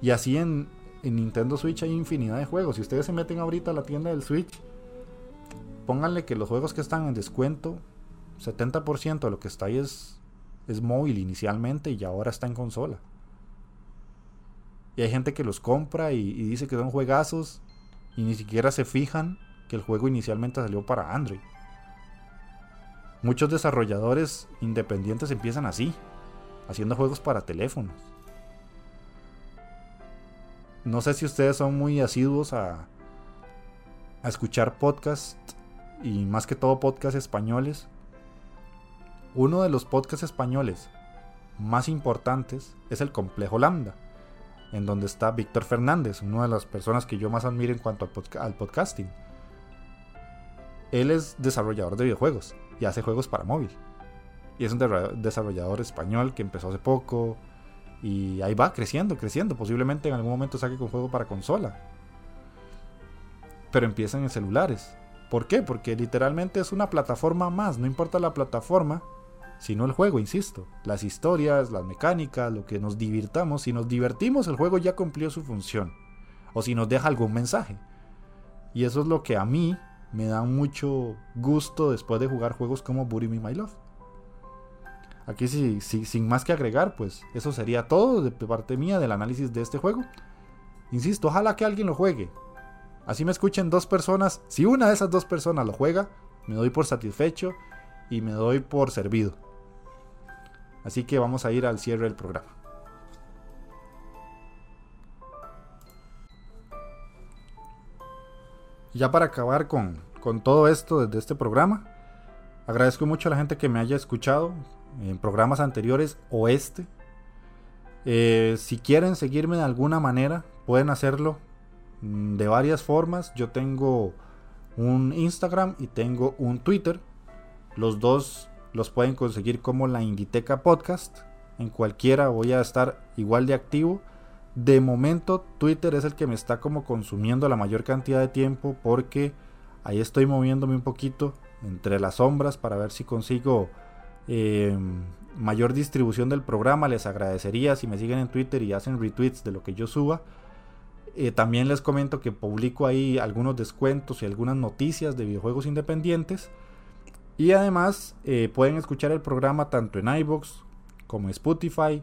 Y así en, Nintendo Switch hay infinidad de juegos. Si ustedes se meten ahorita a la tienda del Switch, pónganle que los juegos que están en descuento, 70% de lo que está ahí es, es móvil inicialmente y ahora está en consola. Y hay gente que los compra y, y dice que son juegazos y ni siquiera se fijan que el juego inicialmente salió para Android. Muchos desarrolladores independientes empiezan así, haciendo juegos para teléfonos. No sé si ustedes son muy asiduos a, a escuchar podcasts y más que todo podcasts españoles. Uno de los podcasts españoles más importantes es el Complejo Lambda, en donde está Víctor Fernández, una de las personas que yo más admiro en cuanto al podcasting. Él es desarrollador de videojuegos y hace juegos para móvil. Y es un desarrollador español que empezó hace poco y ahí va creciendo, creciendo. Posiblemente en algún momento saque un juego para consola. Pero empiezan en celulares. ¿Por qué? Porque literalmente es una plataforma más. No importa la plataforma, sino el juego, insisto. Las historias, las mecánicas, lo que nos divirtamos. Si nos divertimos, el juego ya cumplió su función. O si nos deja algún mensaje. Y eso es lo que a mí me da mucho gusto después de jugar juegos como Booty Me My Love. Aquí sí, sin más que agregar, pues eso sería todo de parte mía del análisis de este juego. Insisto, ojalá que alguien lo juegue. Así me escuchen dos personas. Si una de esas dos personas lo juega, me doy por satisfecho y me doy por servido. Así que vamos a ir al cierre del programa. Ya para acabar con, todo esto desde este programa, Agradezco mucho a la gente que me haya escuchado en programas anteriores o este. Eh, si quieren seguirme de alguna manera, pueden hacerlo mm, de varias formas. Yo tengo un Instagram y tengo un Twitter. Los dos los pueden conseguir como la Inditeca Podcast. En cualquiera voy a estar igual de activo. De momento Twitter es el que me está como consumiendo la mayor cantidad de tiempo porque ahí estoy moviéndome un poquito entre las sombras para ver si consigo eh, mayor distribución del programa. Les agradecería si me siguen en Twitter y hacen retweets de lo que yo suba. Eh, también les comento que publico ahí algunos descuentos y algunas noticias de videojuegos independientes. Y además eh, pueden escuchar el programa tanto en iBox como Spotify,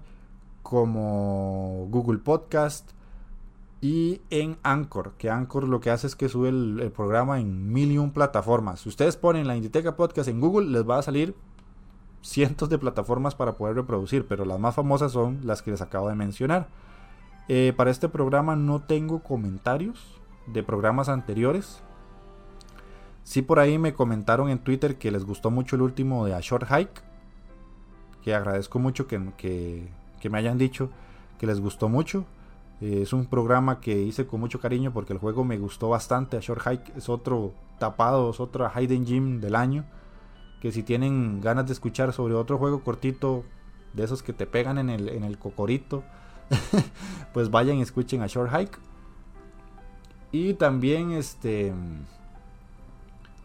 como Google Podcast y en Anchor, que Anchor lo que hace es que sube el, programa en mil y un plataformas. Si ustedes ponen la Inditeca Podcast en Google, les va a salir cientos de plataformas para poder reproducir, pero las más famosas son las que les acabo de mencionar. Eh, para este programa no tengo comentarios de programas anteriores. Sí por ahí me comentaron en Twitter que les gustó mucho el último de A Short Hike. Que agradezco mucho que, que, me hayan dicho que les gustó mucho. Eh, es un programa que hice con mucho cariño porque el juego me gustó bastante. A Short Hike es otro tapado, es otro Hidden Gym del año. Que si tienen ganas de escuchar sobre otro juego cortito, de esos que te pegan en el, en el cocorito, pues vayan y escuchen a Short Hike. Y también este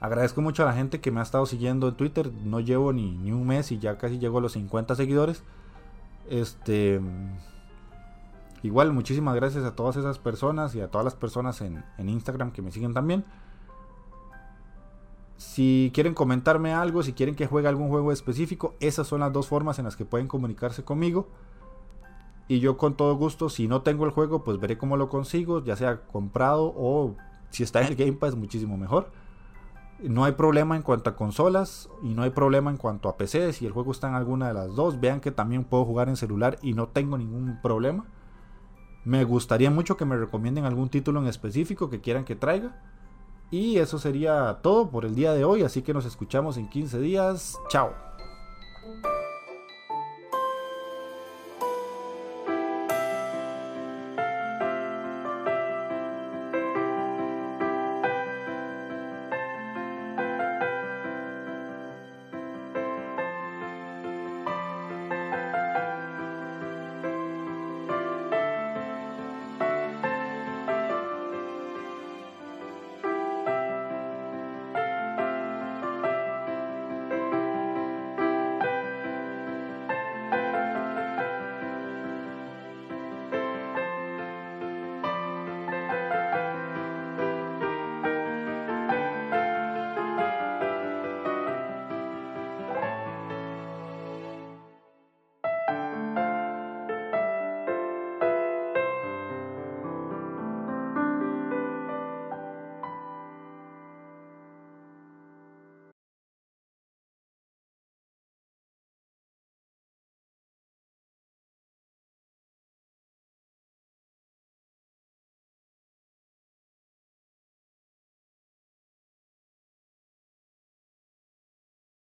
Agradezco mucho a la gente que me ha estado siguiendo en Twitter. No llevo ni, ni un mes y ya casi llego a los 50 seguidores. Este. Igual, muchísimas gracias a todas esas personas y a todas las personas en, en, Instagram que me siguen también. Si quieren comentarme algo, si quieren que juegue algún juego específico, esas son las dos formas en las que pueden comunicarse conmigo. Y yo con todo gusto, si no tengo el juego, pues veré cómo lo consigo, ya sea comprado o si está en el Game Pass, muchísimo mejor. No hay problema en cuanto a consolas y no hay problema en cuanto a PC. Si el juego está en alguna de las dos, vean que también puedo jugar en celular y no tengo ningún problema. Me gustaría mucho que me recomienden algún título en específico que quieran que traiga. Y eso sería todo por el día de hoy, así que nos escuchamos en 15 días. Chao.